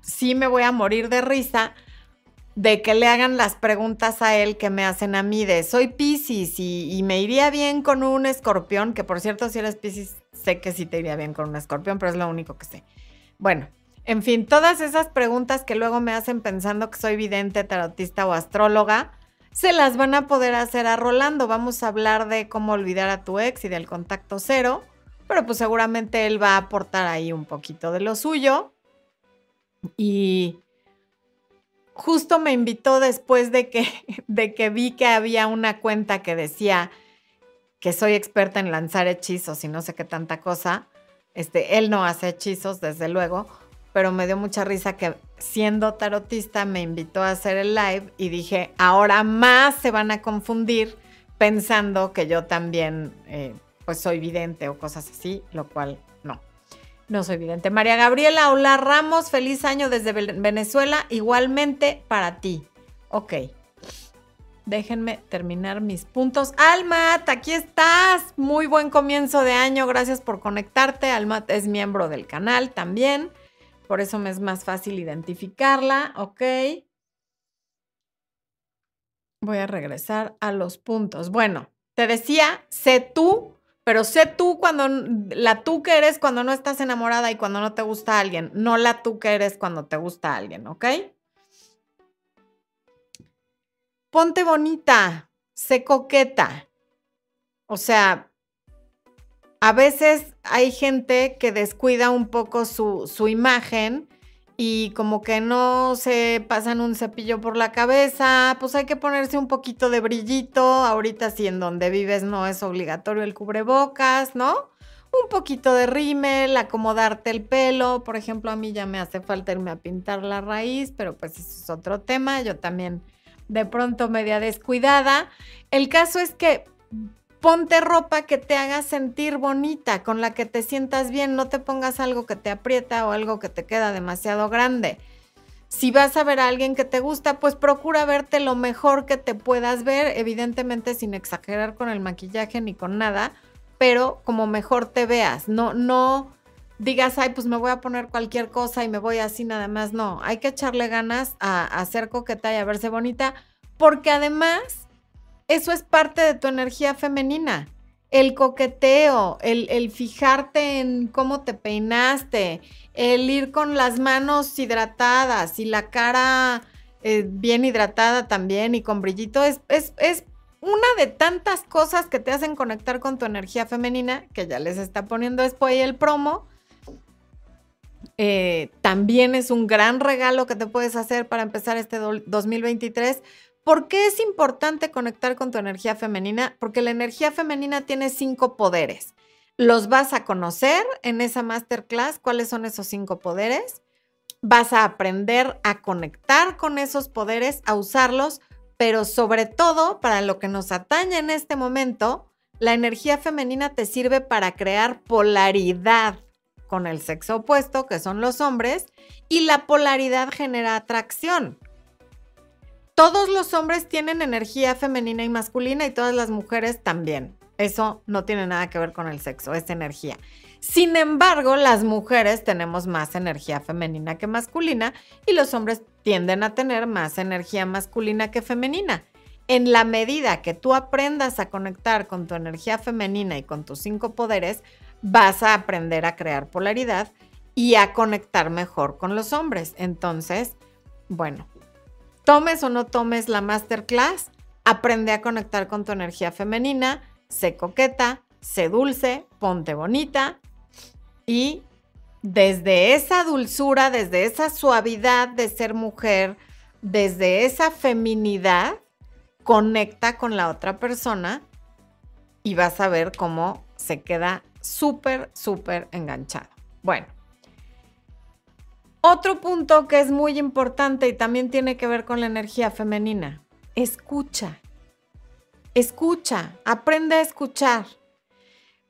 sí me voy a morir de risa de que le hagan las preguntas a él que me hacen a mí de soy Pisces y, me iría bien con un escorpión, que por cierto si eres Pisces sé que sí te iría bien con un escorpión, pero es lo único que sé. Bueno, en fin, todas esas preguntas que luego me hacen pensando que soy vidente, tarotista o astróloga, se las van a poder hacer a Rolando. Vamos a hablar de cómo olvidar a tu ex y del contacto cero, pero pues seguramente él va a aportar ahí un poquito de lo suyo. Y justo me invitó después de que, de que vi que había una cuenta que decía que soy experta en lanzar hechizos y no sé qué tanta cosa. Este, él no hace hechizos, desde luego, pero me dio mucha risa que siendo tarotista me invitó a hacer el live y dije, ahora más se van a confundir pensando que yo también eh, pues soy vidente o cosas así, lo cual no. Soy vidente. María Gabriela, hola Ramos, feliz año desde Venezuela, igualmente para ti. Ok. Déjenme terminar mis puntos. Almat, aquí estás. Muy buen comienzo de año. Gracias por conectarte. Almat es miembro del canal también. Por eso me es más fácil identificarla. Ok. Voy a regresar a los puntos. Bueno, te decía, sé tú pero sé tú cuando, la tú que eres cuando no estás enamorada y cuando no te gusta alguien, no la tú que eres cuando te gusta alguien, ¿ok? Ponte bonita, sé coqueta. O sea, a veces hay gente que descuida un poco su, su imagen y como que no se pasan un cepillo por la cabeza, pues hay que ponerse un poquito de brillito. Ahorita si en donde vives no es obligatorio el cubrebocas, ¿no? Un poquito de rímel, acomodarte el pelo. Por ejemplo, a mí ya me hace falta irme a pintar la raíz, pero pues eso es otro tema. Yo también de pronto media descuidada. El caso es que ponte ropa que te haga sentir bonita, con la que te sientas bien, no te pongas algo que te aprieta o algo que te queda demasiado grande. Si vas a ver a alguien que te gusta, pues procura verte lo mejor que te puedas ver, evidentemente sin exagerar con el maquillaje ni con nada, pero como mejor te veas, no no digas, "Ay, pues me voy a poner cualquier cosa y me voy así nada más." No, hay que echarle ganas a, a ser coqueta y a verse bonita, porque además eso es parte de tu energía femenina. El coqueteo, el, fijarte en cómo te peinaste, el ir con las manos hidratadas y la cara eh, bien hidratada también y con brillito, es, es, una de tantas cosas que te hacen conectar con tu energía femenina, que ya les está poniendo después el promo. Eh, también es un gran regalo que te puedes hacer para empezar este 2023 ¿Por qué es importante conectar con tu energía femenina? Porque la energía femenina tiene cinco poderes. Los vas a conocer en esa masterclass, cuáles son esos cinco poderes. Vas a aprender a conectar con esos poderes, a usarlos, pero sobre todo para lo que nos atañe en este momento, la energía femenina te sirve para crear polaridad con el sexo opuesto, que son los hombres, y la polaridad genera atracción todos los hombres tienen energía femenina y masculina y todas las mujeres también. Eso no tiene nada que ver con el sexo, es energía. Sin embargo, las mujeres tenemos más energía femenina que masculina y los hombres tienden a tener más energía masculina que femenina. En la medida que tú aprendas a conectar con tu energía femenina y con tus cinco poderes, vas a aprender a crear polaridad y a conectar mejor con los hombres. Entonces, bueno, Tomes o no tomes la masterclass, aprende a conectar con tu energía femenina, sé coqueta, sé dulce, ponte bonita y desde esa dulzura, desde esa suavidad de ser mujer, desde esa feminidad, conecta con la otra persona y vas a ver cómo se queda súper, súper enganchado. Bueno, otro punto que es muy importante y también tiene que ver con la energía femenina, escucha. Escucha, aprende a escuchar.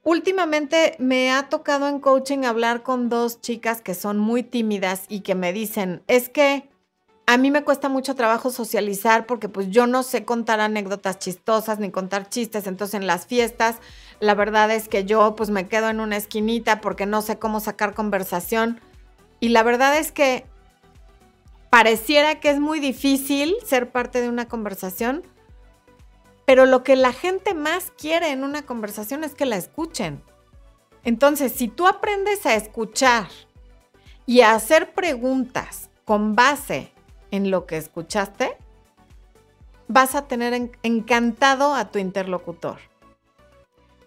Últimamente me ha tocado en coaching hablar con dos chicas que son muy tímidas y que me dicen, es que a mí me cuesta mucho trabajo socializar porque pues yo no sé contar anécdotas chistosas ni contar chistes, entonces en las fiestas la verdad es que yo pues me quedo en una esquinita porque no sé cómo sacar conversación y la verdad es que pareciera que es muy difícil ser parte de una conversación, pero lo que la gente más quiere en una conversación es que la escuchen. Entonces, si tú aprendes a escuchar y a hacer preguntas con base en lo que escuchaste, vas a tener encantado a tu interlocutor.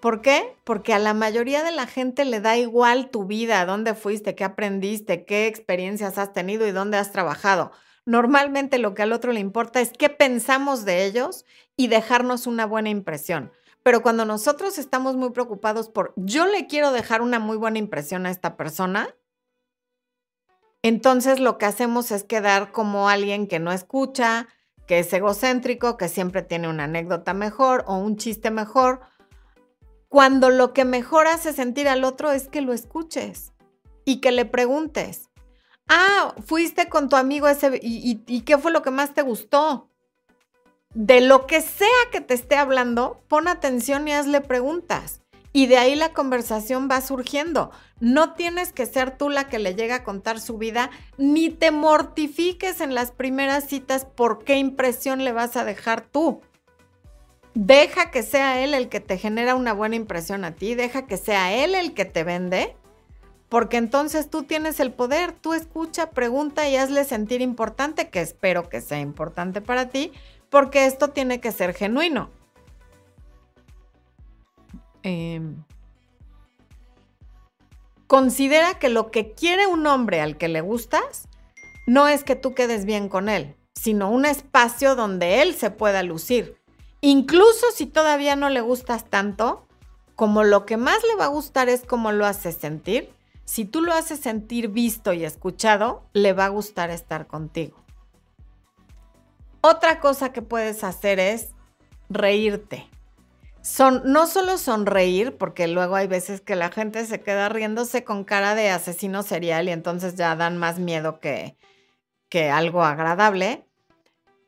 ¿Por qué? Porque a la mayoría de la gente le da igual tu vida, dónde fuiste, qué aprendiste, qué experiencias has tenido y dónde has trabajado. Normalmente lo que al otro le importa es qué pensamos de ellos y dejarnos una buena impresión. Pero cuando nosotros estamos muy preocupados por yo le quiero dejar una muy buena impresión a esta persona, entonces lo que hacemos es quedar como alguien que no escucha, que es egocéntrico, que siempre tiene una anécdota mejor o un chiste mejor, cuando lo que mejor hace sentir al otro es que lo escuches y que le preguntes, Ah, fuiste con tu amigo ese y, qué fue lo que más te gustó. De lo que sea que te esté hablando, pon atención y hazle preguntas. Y de ahí la conversación va surgiendo. No tienes que ser tú la que le llega a contar su vida, ni te mortifiques en las primeras citas por qué impresión le vas a dejar tú. Deja que sea él el que te genera una buena impresión a ti, deja que sea él el que te vende porque entonces tú tienes el poder, tú escucha, pregunta y hazle sentir importante, que espero que sea importante para ti, porque esto tiene que ser genuino. Em, considera que lo que quiere un hombre al que le gustas no es que tú quedes bien con él, sino un espacio donde él se pueda lucir. Incluso si todavía no le gustas tanto, como lo que más le va a gustar es cómo lo haces sentir, si tú lo haces sentir visto y escuchado, le va a gustar estar contigo. Otra cosa que puedes hacer es reírte. No solo sonreír, porque luego hay veces que la gente se queda riéndose con cara de asesino serial y entonces ya dan más miedo que, que algo agradable,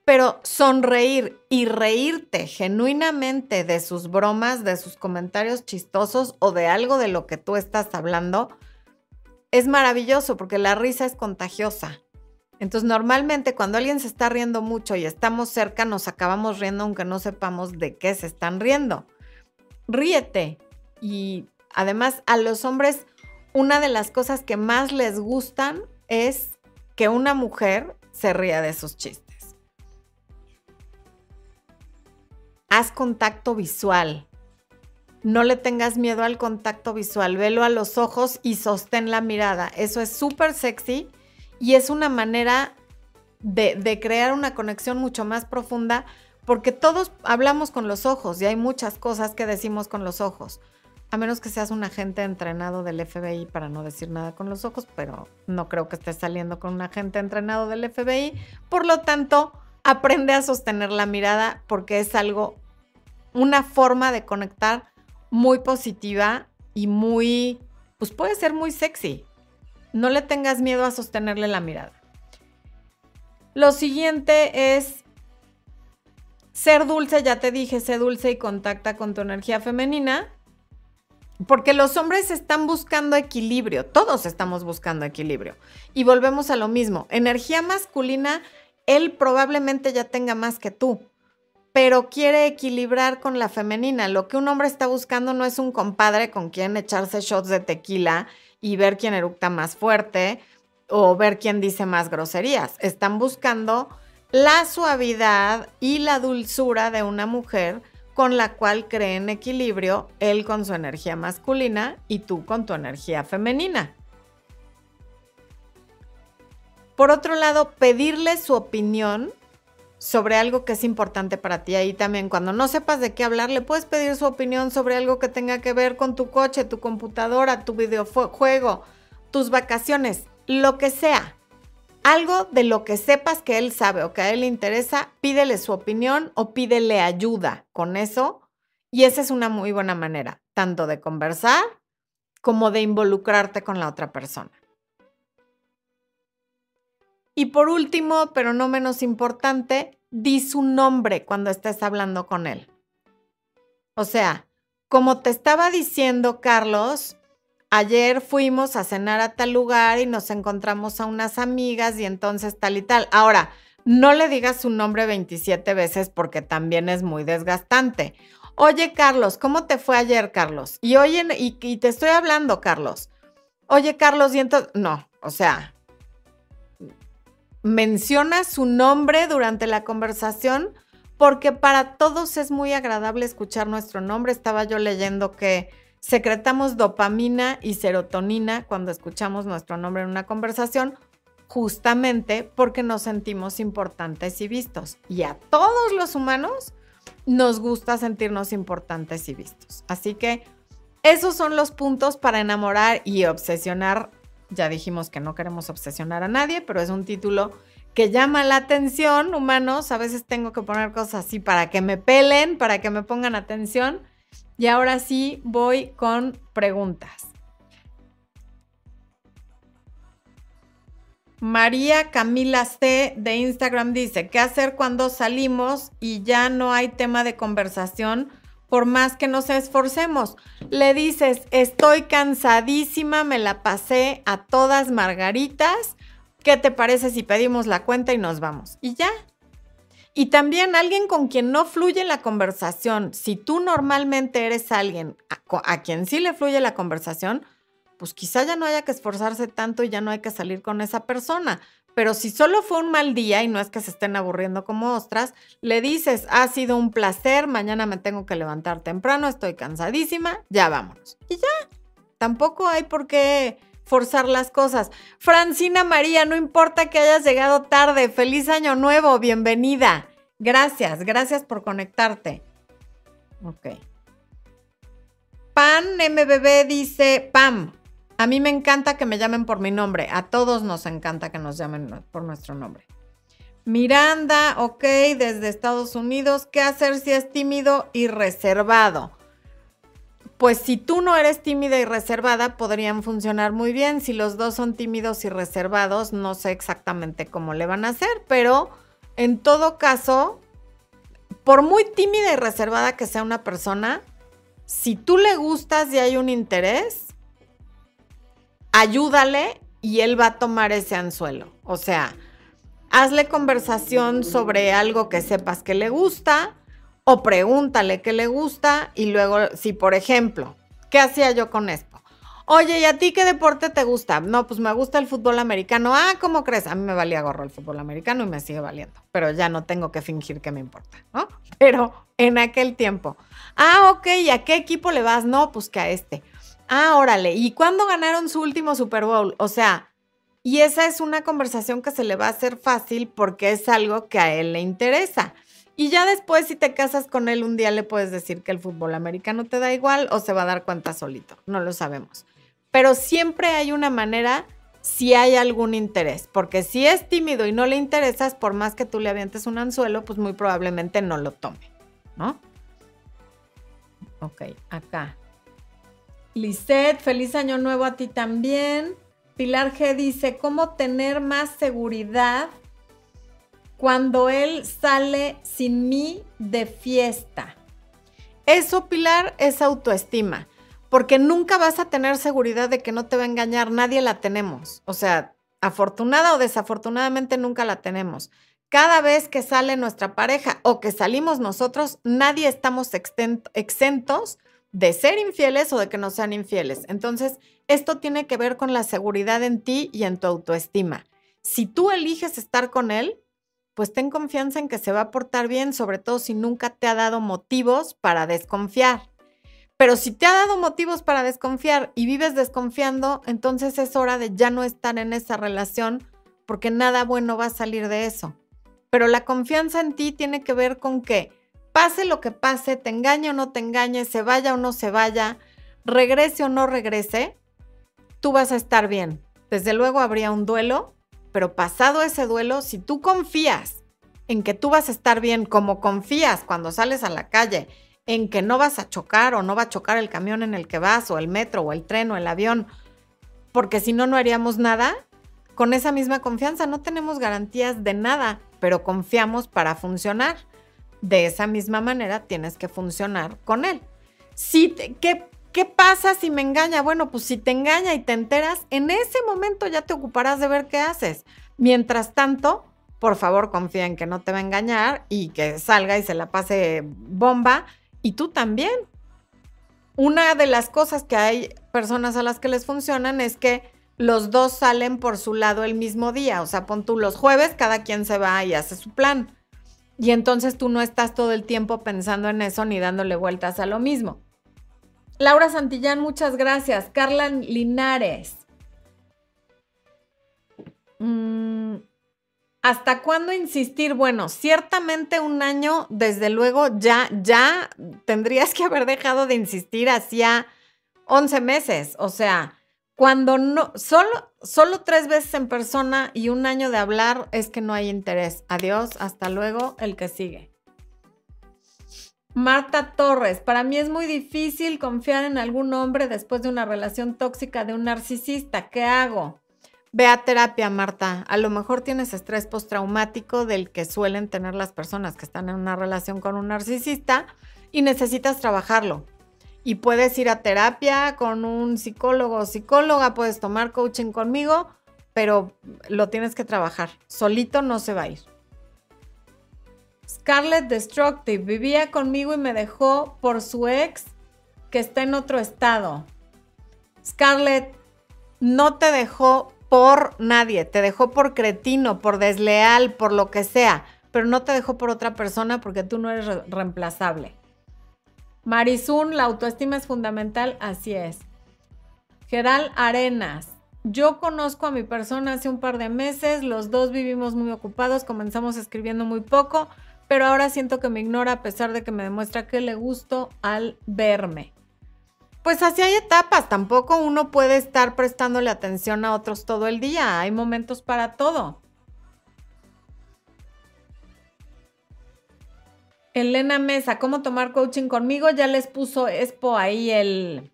pero sonreír y reírte genuinamente de sus bromas, de sus comentarios chistosos o de algo de lo que tú estás hablando, es maravilloso porque la risa es contagiosa. Entonces, normalmente cuando alguien se está riendo mucho y estamos cerca, nos acabamos riendo aunque no sepamos de qué se están riendo. Ríete. Y además, a los hombres, una de las cosas que más les gustan es que una mujer se ría de sus chistes. Haz contacto visual. No le tengas miedo al contacto visual, velo a los ojos y sostén la mirada. Eso es súper sexy y es una manera de, crear una conexión mucho más profunda porque todos hablamos con los ojos y hay muchas cosas que decimos con los ojos. A menos que seas un agente entrenado del FBI para no decir nada con los ojos, pero no creo que estés saliendo con un agente entrenado del FBI. Por lo tanto, aprende a sostener la mirada porque es algo, una forma de conectar muy positiva y muy, pues puede ser muy sexy. No le tengas miedo a sostenerle la mirada. Lo siguiente es ser dulce, ya te dije, sé dulce y contacta con tu energía femenina. Porque los hombres están buscando equilibrio, todos estamos buscando equilibrio. Y volvemos a lo mismo, energía masculina, él probablemente ya tenga más que tú pero quiere equilibrar con la femenina. Lo que un hombre está buscando no es un compadre con quien echarse shots de tequila y ver quién eructa más fuerte o ver quién dice más groserías. Están buscando la suavidad y la dulzura de una mujer con la cual creen equilibrio él con su energía masculina y tú con tu energía femenina. Por otro lado, pedirle su opinión sobre algo que es importante para ti. Ahí también, cuando no sepas de qué hablar, le puedes pedir su opinión sobre algo que tenga que ver con tu coche, tu computadora, tu videojuego, tus vacaciones, lo que sea. Algo de lo que sepas que él sabe o que a él le interesa, pídele su opinión o pídele ayuda con eso Y esa es una muy buena manera, tanto de conversar como de involucrarte con la otra persona. Y por último, pero no menos importante, di su nombre cuando estés hablando con él. O sea, como te estaba diciendo Carlos, ayer fuimos a cenar a tal lugar y nos encontramos a unas amigas y entonces tal y tal. Ahora, no le digas su nombre 27 veces porque también es muy desgastante. Oye, Carlos, ¿cómo te fue ayer, Carlos? Y oye, y, y te estoy hablando, Carlos. Oye, Carlos, y entonces, no, o sea, menciona su nombre durante la conversación porque para todos es muy agradable escuchar nuestro nombre. Estaba yo leyendo que secretamos dopamina y serotonina cuando escuchamos nuestro nombre en una conversación, justamente porque nos sentimos importantes y vistos. Y a todos los humanos nos gusta sentirnos importantes y vistos. Así que esos son los puntos para enamorar y obsesionar. Ya dijimos que no queremos obsesionar a nadie, pero es un título que llama la atención, humanos. A veces tengo que poner cosas así para que me pelen, para que me pongan atención. Y ahora sí voy con preguntas. María Camila C de Instagram dice, ¿qué hacer cuando salimos y ya no hay tema de conversación por más que nos esforcemos? Le dices, estoy cansadísima, me la pasé a todas margaritas, ¿qué te parece si pedimos la cuenta y nos vamos? Y ya. Y también alguien con quien no fluye la conversación, si tú normalmente eres alguien a, a quien sí le fluye la conversación, pues quizá ya no haya que esforzarse tanto y ya no hay que salir con esa persona. Pero si solo fue un mal día y no es que se estén aburriendo como ostras, le dices, ha sido un placer, mañana me tengo que levantar temprano, estoy cansadísima, ya vámonos. Y ya, tampoco hay por qué forzar las cosas. Francina María, no importa que hayas llegado tarde, feliz año nuevo, bienvenida. Gracias, gracias por conectarte. Ok. Pan MBB dice, Pam, a mí me encanta que me llamen por mi nombre. A todos nos encanta que nos llamen por nuestro nombre. Miranda, ok, desde Estados Unidos. ¿Qué hacer si es tímido y reservado? Pues si tú no eres tímida y reservada, podrían funcionar muy bien. Si los dos son tímidos y reservados, no sé exactamente cómo le van a hacer, pero en todo caso, por muy tímida y reservada que sea una persona, si tú le gustas y hay un interés, ayúdale y él va a tomar ese anzuelo. O sea, hazle conversación sobre algo que sepas que le gusta o pregúntale qué le gusta y luego, si por ejemplo, ¿qué hacía yo con esto? Oye, ¿y a ti qué deporte te gusta? No, pues me gusta el fútbol americano. Ah, ¿cómo crees? A mí me valía gorro el fútbol americano y me sigue valiendo, pero ya no tengo que fingir que me importa, ¿no? Pero en aquel tiempo. Ah, ok, ¿y a qué equipo le vas? No, pues que a este. Ah, órale. ¿Y cuándo ganaron su último Super Bowl? O sea, y esa es una conversación que se le va a hacer fácil porque es algo que a él le interesa. Y ya después, si te casas con él un día, le puedes decir que el fútbol americano te da igual o se va a dar cuenta solito. No lo sabemos. Pero siempre hay una manera si hay algún interés. Porque si es tímido y no le interesas, por más que tú le avientes un anzuelo, pues muy probablemente no lo tome. ¿No? Ok, acá. Lisette, feliz año nuevo a ti también. Pilar G dice, ¿cómo tener más seguridad cuando él sale sin mí de fiesta? Eso, Pilar, es autoestima, porque nunca vas a tener seguridad de que no te va a engañar, nadie la tenemos. O sea, afortunada o desafortunadamente nunca la tenemos. Cada vez que sale nuestra pareja o que salimos nosotros, nadie estamos exentos de ser infieles o de que no sean infieles. Entonces, esto tiene que ver con la seguridad en ti y en tu autoestima. Si tú eliges estar con él, pues ten confianza en que se va a portar bien, sobre todo si nunca te ha dado motivos para desconfiar. Pero si te ha dado motivos para desconfiar y vives desconfiando, entonces es hora de ya no estar en esa relación porque nada bueno va a salir de eso. Pero la confianza en ti tiene que ver con que pase lo que pase, te engañe o no te engañe, se vaya o no se vaya, regrese o no regrese, tú vas a estar bien. Desde luego habría un duelo, pero pasado ese duelo, si tú confías en que tú vas a estar bien, como confías cuando sales a la calle, en que no vas a chocar o no va a chocar el camión en el que vas o el metro o el tren o el avión, porque si no, no haríamos nada. Con esa misma confianza no tenemos garantías de nada, pero confiamos para funcionar. De esa misma manera tienes que funcionar con él. Si ¿qué, ¿Qué pasa si me engaña? Bueno, pues si te engaña y te enteras, en ese momento ya te ocuparás de ver qué haces. Mientras tanto, por favor confía en que no te va a engañar y que salga y se la pase bomba. Y tú también. Una de las cosas que hay personas a las que les funcionan es que los dos salen por su lado el mismo día. O sea, pon tú los jueves, cada quien se va y hace su plan. Y entonces tú no estás todo el tiempo pensando en eso ni dándole vueltas a lo mismo. Laura Santillán, muchas gracias. Carla Linares. Mm, ¿Hasta cuándo insistir? Bueno, ciertamente un año, desde luego, ya, ya tendrías que haber dejado de insistir hacía 11 meses. O sea, cuando no, solo, solo tres veces en persona y un año de hablar es que no hay interés. Adiós, hasta luego, el que sigue. Marta Torres, para mí es muy difícil confiar en algún hombre después de una relación tóxica de un narcisista. ¿Qué hago? Ve a terapia, Marta. A lo mejor tienes estrés postraumático del que suelen tener las personas que están en una relación con un narcisista y necesitas trabajarlo y puedes ir a terapia con un psicólogo o psicóloga, puedes tomar coaching conmigo, pero lo tienes que trabajar. Solito no se va a ir. Scarlett Destructive vivía conmigo y me dejó por su ex que está en otro estado. Scarlett no te dejó por nadie, te dejó por cretino, por desleal, por lo que sea, pero no te dejó por otra persona porque tú no eres reemplazable. Marizún, la autoestima es fundamental, así es. Geral Arenas, yo conozco a mi persona hace un par de meses, los dos vivimos muy ocupados, comenzamos escribiendo muy poco, pero ahora siento que me ignora a pesar de que me demuestra que le gusto al verme. Pues así hay etapas, tampoco uno puede estar prestándole atención a otros todo el día, hay momentos para todo. Elena Mesa, ¿cómo tomar coaching conmigo? Ya les puso Expo ahí el,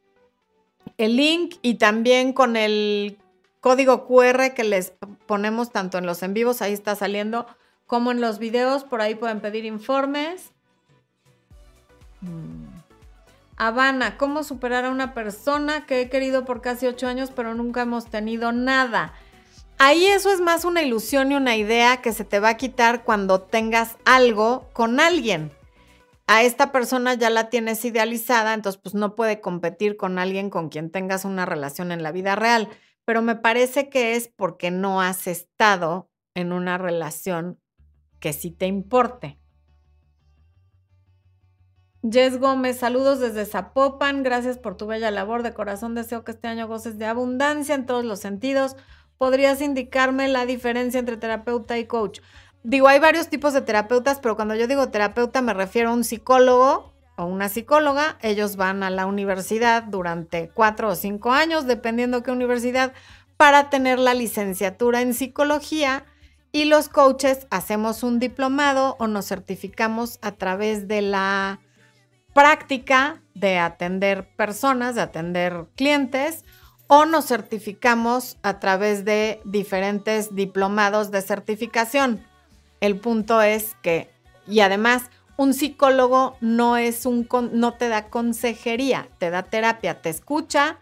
el link y también con el código QR que les ponemos tanto en los en vivos, ahí está saliendo, como en los videos, por ahí pueden pedir informes. Mm. Habana, ¿cómo superar a una persona que he querido por casi ocho años pero nunca hemos tenido nada? Ahí eso es más una ilusión y una idea que se te va a quitar cuando tengas algo con alguien. A esta persona ya la tienes idealizada, entonces pues no puede competir con alguien con quien tengas una relación en la vida real. Pero me parece que es porque no has estado en una relación que sí te importe. Jess Gómez, saludos desde Zapopan. Gracias por tu bella labor. De corazón deseo que este año goces de abundancia en todos los sentidos. ¿Podrías indicarme la diferencia entre terapeuta y coach? Digo, hay varios tipos de terapeutas, pero cuando yo digo terapeuta me refiero a un psicólogo o una psicóloga. Ellos van a la universidad durante cuatro o cinco años, dependiendo qué universidad, para tener la licenciatura en psicología. Y los coaches hacemos un diplomado o nos certificamos a través de la práctica de atender personas, de atender clientes o nos certificamos a través de diferentes diplomados de certificación. El punto es que, y además, un psicólogo no es un no te da consejería, te da terapia, te escucha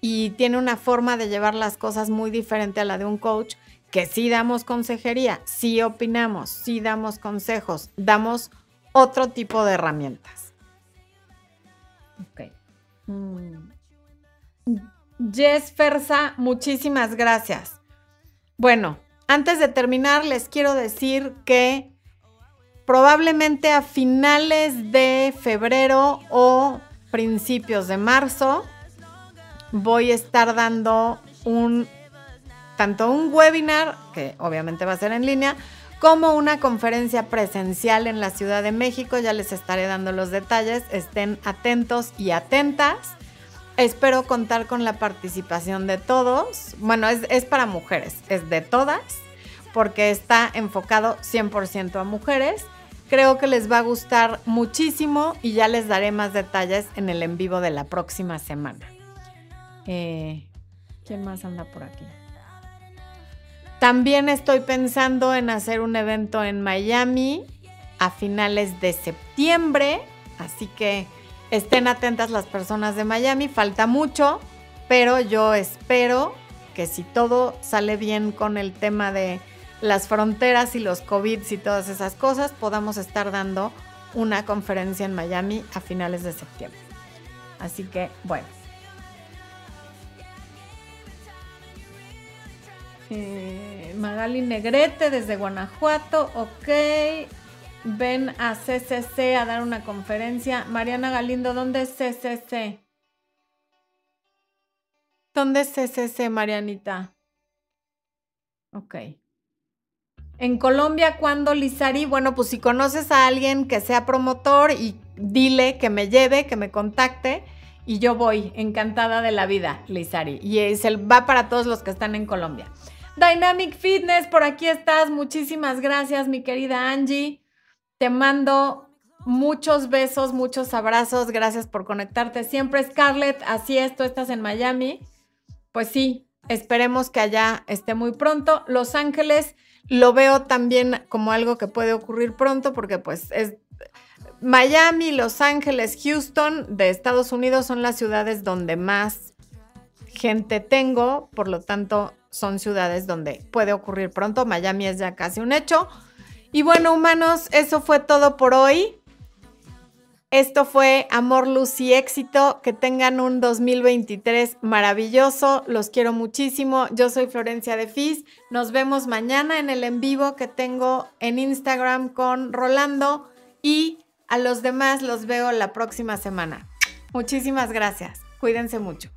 y tiene una forma de llevar las cosas muy diferente a la de un coach, que sí damos consejería, sí opinamos, sí damos consejos, damos otro tipo de herramientas. Ok. Mm. Jess Fersa, muchísimas gracias. Bueno, antes de terminar, les quiero decir que probablemente a finales de febrero o principios de marzo voy a estar dando tanto un webinar, que obviamente va a ser en línea, como una conferencia presencial en la Ciudad de México. Ya les estaré dando los detalles. Estén atentos y atentas. Espero contar con la participación de todos. Bueno, es, para mujeres, es de todas, porque está enfocado 100% a mujeres. Creo que les va a gustar muchísimo y ya les daré más detalles en el en vivo de la próxima semana. Eh, ¿Quién más anda por aquí? También estoy pensando en hacer un evento en Miami a finales de septiembre, así que estén atentas las personas de Miami, falta mucho, pero yo espero que si todo sale bien con el tema de las fronteras y los COVID y todas esas cosas, podamos estar dando una conferencia en Miami a finales de septiembre. Así que, bueno. Eh, Magali Negrete desde Guanajuato, ok. Ven a CCC a dar una conferencia. Mariana Galindo, ¿dónde es CCC? ¿Dónde es CCC, Marianita? Ok. En Colombia, ¿cuándo, Lizari? Bueno, pues si conoces a alguien que sea promotor y dile que me lleve, que me contacte y yo voy, encantada de la vida, Lizari. Y se va para todos los que están en Colombia. Dynamic Fitness, por aquí estás. Muchísimas gracias, mi querida Angie. Te mando muchos besos, muchos abrazos. Gracias por conectarte siempre. Scarlett, así es, tú estás en Miami. Pues sí, esperemos que allá esté muy pronto. Los Ángeles lo veo también como algo que puede ocurrir pronto porque pues es Miami, Los Ángeles, Houston de Estados Unidos son las ciudades donde más gente tengo, por lo tanto son ciudades donde puede ocurrir pronto. Miami es ya casi un hecho. Y bueno, humanos, eso fue todo por hoy. Esto fue Amor, Luz y Éxito. Que tengan un 2023 maravilloso. Los quiero muchísimo. Yo soy Florencia de Fis. Nos vemos mañana en el en vivo que tengo en Instagram con Rolando. Y a los demás los veo la próxima semana. Muchísimas gracias. Cuídense mucho.